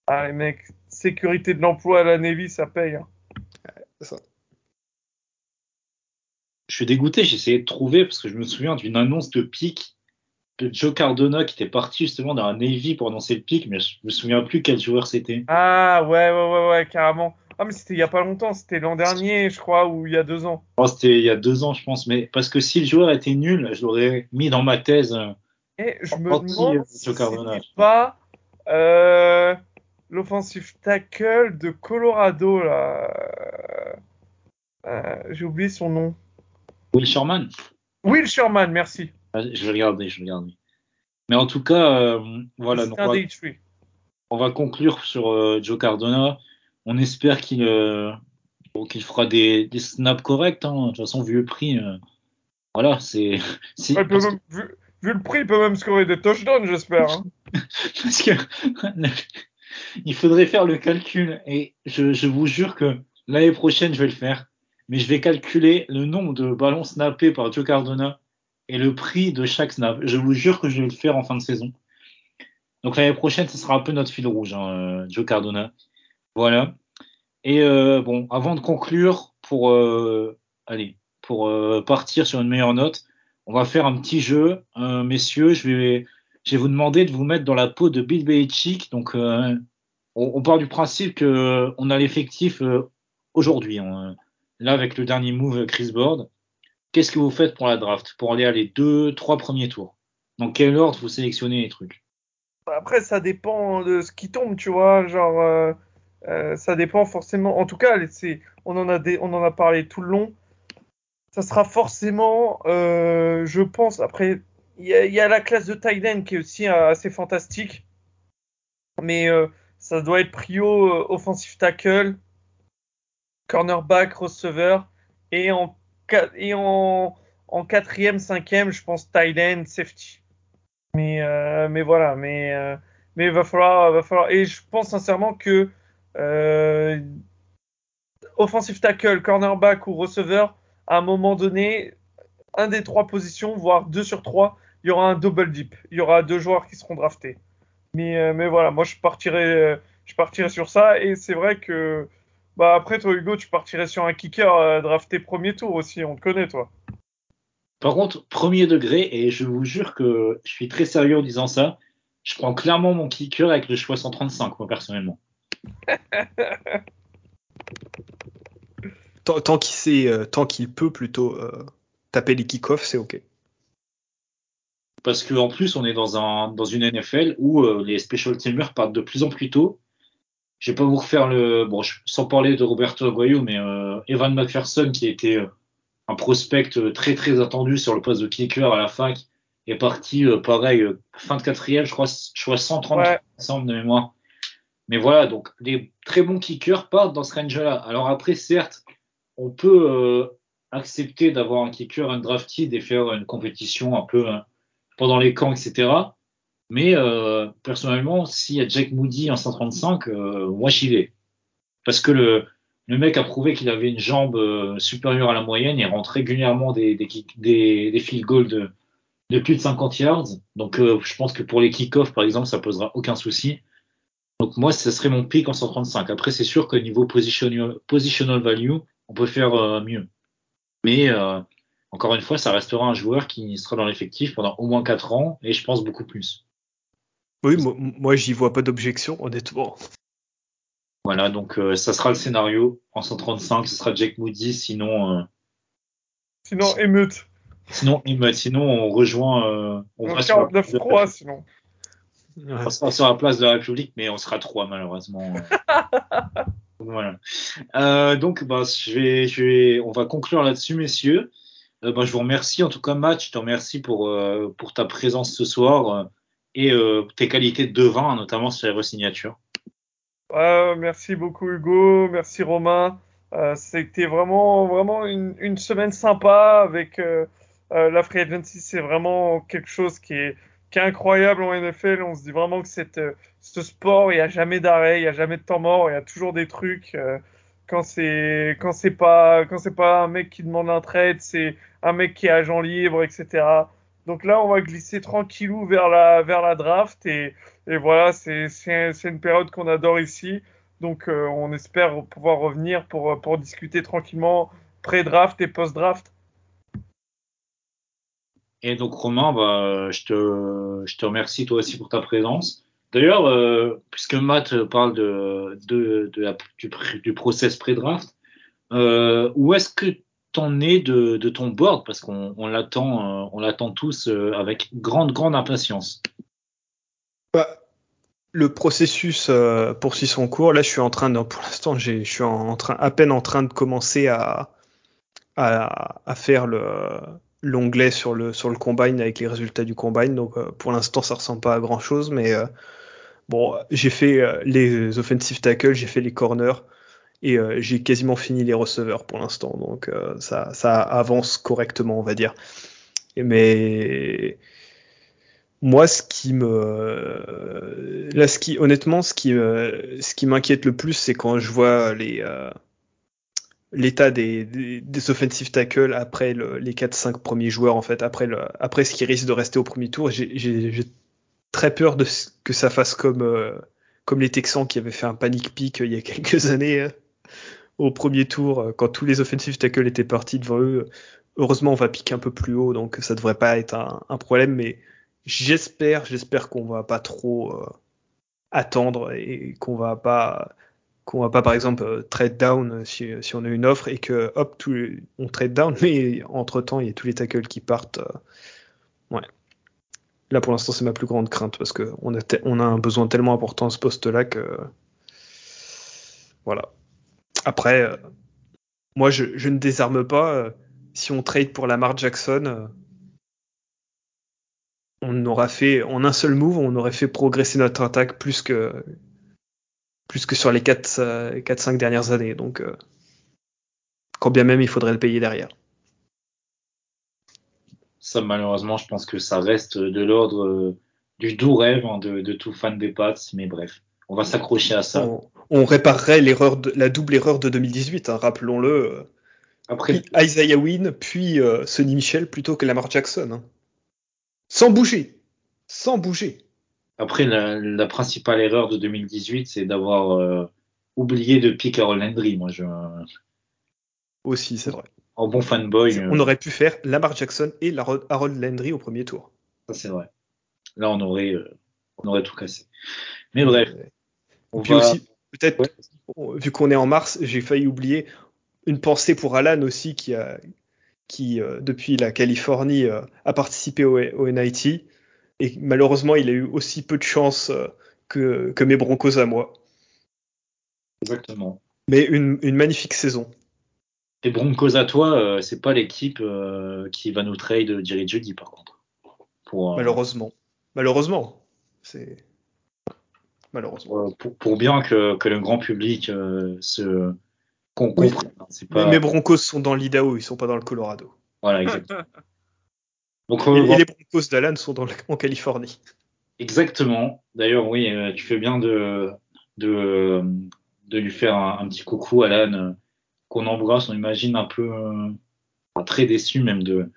Ah, les mecs, sécurité de l'emploi à la Navy, ça paye. hein. Je suis dégoûté, j'ai essayé de trouver parce que je me souviens d'une annonce de pic Joe Cardona qui était parti justement dans la Navy pour annoncer le pic, mais je me souviens plus quel joueur c'était. Ah, ouais, ouais, ouais, ouais, carrément. Ah, mais c'était il y a pas longtemps, c'était l'an dernier, je crois, ou il y a deux ans. Oh, c'était il y a deux ans, je pense, mais parce que si le joueur était nul, je l'aurais mis dans ma thèse. Et je me demande euh, si c'était pas euh, l'offensive tackle de Colorado, là. Euh, J'ai oublié son nom. Will Sherman. Will Sherman, merci. Je vais regarder, je vais regarder. Mais en tout cas, euh, voilà, donc on va, on va conclure sur euh, Joe Cardona. On espère qu'il euh, qu'il fera des, des snaps corrects. Hein. De toute façon, vu le prix, euh, voilà, c'est. Ouais, même- vu le prix, il peut même scorer des touchdowns, j'espère. hein. parce que il faudrait faire le calcul et je, je vous jure que l'année prochaine, je vais le faire. Mais je vais calculer le nombre de ballons snappés par Joe Cardona et le prix de chaque snap. Je vous jure que je vais le faire en fin de saison. Donc l'année prochaine, ce sera un peu notre fil rouge, hein, euh, Joe Cardona. Voilà. Et euh, bon, avant de conclure, pour euh, allez, pour euh, partir sur une meilleure note, on va faire un petit jeu, Euh, messieurs. Je vais, je vais vous demander de vous mettre dans la peau de Bill Belichick. Donc, euh, on, on part du principe que on a l'effectif aujourd'hui. hein. Là, avec le dernier move Chris Board, qu'est-ce que vous faites pour la draft? Pour aller à les deux, trois premiers tours Dans quel ordre vous sélectionnez les trucs? Après, ça dépend de ce qui tombe, tu vois. Genre, euh, euh, ça dépend forcément. En tout cas, on en a des, on en a parlé tout le long. Ça sera forcément, euh, je pense. Après, il y a, la classe de Tyden qui est aussi assez fantastique, mais ça doit être prio offensive tackle, cornerback, receveur, et en et en en quatrième, cinquième, je pense Tyden, safety. Mais euh, voilà, mais euh, mais va falloir va falloir et je pense sincèrement que euh, offensive tackle, cornerback ou receveur, à un moment donné, un des trois positions, voire deux sur trois, il y aura un double dip. Il y aura deux joueurs qui seront draftés. Mais, voilà, moi je partirais, euh, je partirais sur ça. Et c'est vrai que bah après toi Hugo, tu partirais sur un kicker euh, drafté premier tour aussi. On te connaît toi. Par contre, premier degré, et je vous jure que je suis très sérieux en disant ça, je prends clairement mon kicker avec le choix 135, moi personnellement. tant, tant qu'il sait, euh, tant qu'il peut plutôt euh, taper les kick-offs, c'est ok. Parce qu'en plus, on est dans, un, dans une NFL où euh, les special teamers partent de plus en plus tôt. Je vais pas vous refaire le, bon, je- sans parler de Roberto Aguayo, mais euh, Evan McPherson qui était euh, un prospect euh, très très attendu sur le poste de kicker à la fac est parti euh, pareil euh, fin de quatrième, je crois, choix 130 Ouais. ensemble de mémoire. Mais voilà, donc les très bons kickers partent dans ce range-là. Alors après, certes, on peut euh, accepter d'avoir un kicker undrafted et faire une compétition un peu pendant les camps, etc. Mais euh, personnellement, s'il y a Jack Moody en 135, euh, moi j'y vais. Parce que le, mec a prouvé qu'il avait une jambe euh, supérieure à la moyenne et rentre régulièrement des, des, field goals de, plus de 50 yards. Donc je pense que pour les kick-offs, par exemple, ça posera aucun souci. Donc moi, ce serait mon pick en 135. Après, c'est sûr qu'au niveau positional, positional value, on peut faire mieux. Mais encore une fois, ça restera un joueur qui sera dans l'effectif pendant au moins 4 ans et je pense beaucoup plus. Oui, mo- moi j'y vois pas d'objection, honnêtement. Voilà, donc euh, ça sera le scénario. En 135, ce sera Jake Moody. Sinon, euh, Sinon, émeute. sinon, sinon on rejoint. Euh, on En va sur la, 49-3 sinon. on sera sur la place de la République, mais on sera trois malheureusement. voilà. Euh, donc, bah, je vais, je vais, on va conclure là-dessus, messieurs. Euh, bah, je vous remercie en tout cas, Matt. Je te remercie pour euh, pour ta présence ce soir euh, et euh, tes qualités de notamment sur les signatures. Ouais, merci beaucoup Hugo, merci Romain. Euh, C'était vraiment vraiment une, semaine sympa avec euh, la Free Agency. C'est vraiment quelque chose qui est, qui est incroyable en NFL. On se dit vraiment que ce sport, il n'y a jamais d'arrêt, il n'y a jamais de temps mort, il y a toujours des trucs. quand c'est quand c'est pas pas un mec qui demande un trade, c'est un mec qui est agent libre, etc. Donc là, on va glisser tranquillou vers la draft et voilà, c'est une période qu'on adore ici. Donc euh, on espère pouvoir revenir pour discuter tranquillement pré-draft et post-draft. Et donc Romain, bah, je te, remercie toi aussi pour ta présence. D'ailleurs, euh, puisque Matt parle du, du process pré-draft, euh, où est-ce que t'en es de, ton board Parce qu'on on l'attend, euh, on l'attend tous euh, avec grande, grande impatience. Bah, le processus euh, poursuit son cours. Là, je suis en train de, pour l'instant, je suis en, train, à peine en train de commencer à, à, faire le l'onglet sur le sur le combine avec les résultats du combine. Donc, pour l'instant, ça ressemble pas à grand chose, mais bon, j'ai fait les offensive tackles, j'ai fait les corners et euh, j'ai quasiment fini les receveurs pour l'instant. Donc, euh, ça avance correctement, on va dire. Mais moi, ce qui me, là, ce qui, honnêtement, ce qui, qui m'inquiète le plus, c'est quand je vois euh, l'état des, offensive tackles après le- les 4-5 premiers joueurs, en fait, après ce qui risque de rester au premier tour. J'ai, très peur de que ça fasse comme, euh, comme les Texans qui avaient fait un panic pick euh, il y a quelques années euh, au premier tour, euh, quand tous les offensive tackles étaient partis devant eux. Heureusement, on va piquer un peu plus haut, donc ça devrait pas être un, problème, mais J'espère, j'espère qu'on va pas trop euh, attendre et qu'on va pas, qu'on va pas par exemple euh, trade down euh, si, on a une offre et que hop, on trade down, mais entre temps il y a tous les tackles qui partent. euh, ouais. Là pour l'instant c'est ma plus grande crainte parce que on a, a un besoin tellement important à ce poste-là que voilà. Après, euh, moi je, je ne désarme pas. euh, si on trade pour Lamar Jackson. euh, on aura fait en un seul move, on aurait fait progresser notre attaque plus que plus que sur les 4 4 5 dernières années. Donc quand bien même il faudrait le payer derrière. Ça, malheureusement, je pense que ça reste de l'ordre du doux rêve hein, de, de tout fan des Pats, mais bref, on va s'accrocher à ça. On, on réparerait l'erreur, de, la double erreur de 2018, hein, rappelons-le. Après, Isaiah Wynn, puis euh, Sonny Michel plutôt que Lamar Jackson. Hein. Sans bouger. Sans bouger. Après, la, principale erreur de 2018, c'est d'avoir euh, oublié de pick Harold Landry. Moi, je... Aussi, c'est vrai. En bon fanboy. On aurait pu faire Lamar Jackson et Harold Landry au premier tour. Ça, c'est vrai. Là, on aurait, on aurait tout cassé. Mais bref. On puis aussi, peut-être, vu qu'on est en mars, j'ai failli oublier une pensée pour Alan aussi, qui a, qui euh, depuis la Californie euh, a participé au, au, NIT. Et malheureusement, il a eu aussi peu de chance euh, que, que mes Broncos à moi. Exactement. Mais une, une magnifique saison. Les Broncos à toi, c'est pas l'équipe qui va nous trade Jerry Judy par contre. Pour, Malheureusement. Malheureusement. C'est malheureusement. Pour, pour, bien que, que, le grand public se qu'on Pas... Mes Broncos sont dans l'Idaho, ils sont pas dans le Colorado. Voilà, exactement. Donc, et, euh, les Broncos d'Alan sont dans en Californie. Exactement. D'ailleurs, oui, euh, tu fais bien de, de, de lui faire un, petit coucou, Alan, euh, qu'on embrasse. On imagine un peu très déçu même de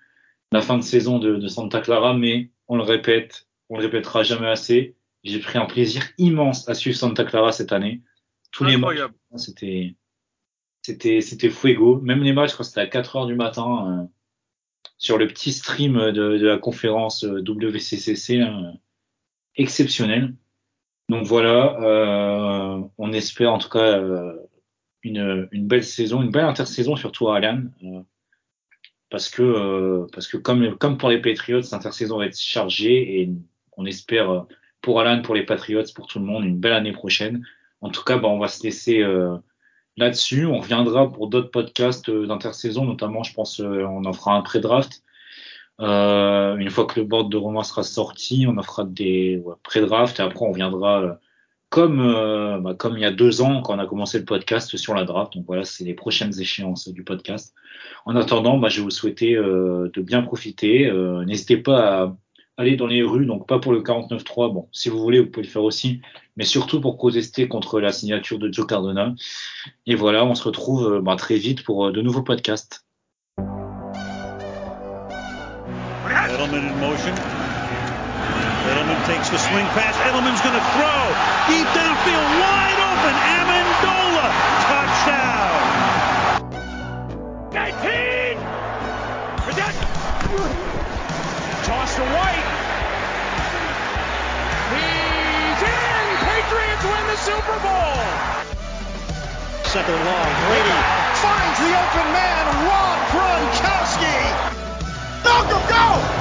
la fin de saison de, de, Santa Clara, mais on le répète, on le répétera jamais assez. J'ai pris un plaisir immense à suivre Santa Clara cette année. Tous les matchs, c'était c'était c'était fuego. Même les matchs quand c'était à 4 heures du matin euh, sur le petit stream de, de la conférence euh, WCCC, hein, exceptionnel. Donc voilà, euh, on espère en tout cas euh, une, une, belle saison, une belle intersaison surtout à Alan, euh, parce que parce que comme comme pour les Patriots, l'intersaison va être chargée et on espère pour Alan, pour les Patriots, pour tout le monde une belle année prochaine. En tout cas, bah, on va se laisser là-dessus. On reviendra pour d'autres podcasts euh, d'intersaison, notamment, je pense, euh, on en fera un pré-draft. Euh, une fois que le board de Romain sera sorti, on en fera des pré-draft et après on viendra euh, comme euh, bah, comme il y a deux ans quand on a commencé le podcast sur la draft. Donc voilà, c'est les prochaines échéances du podcast. En attendant, bah, je vais vous souhaiter de bien profiter. N'hésitez pas à aller dans les rues, donc pas pour le 49-3, bon, si vous voulez, vous pouvez le faire aussi, mais surtout pour protester contre la signature de Joe Cardona. Et voilà, on se retrouve euh, bah, très vite pour euh, de nouveaux podcasts. The pass. Touchdown. Super Bowl. Second long, Brady finds the open man, Rob Gronkowski. Malcolm, go!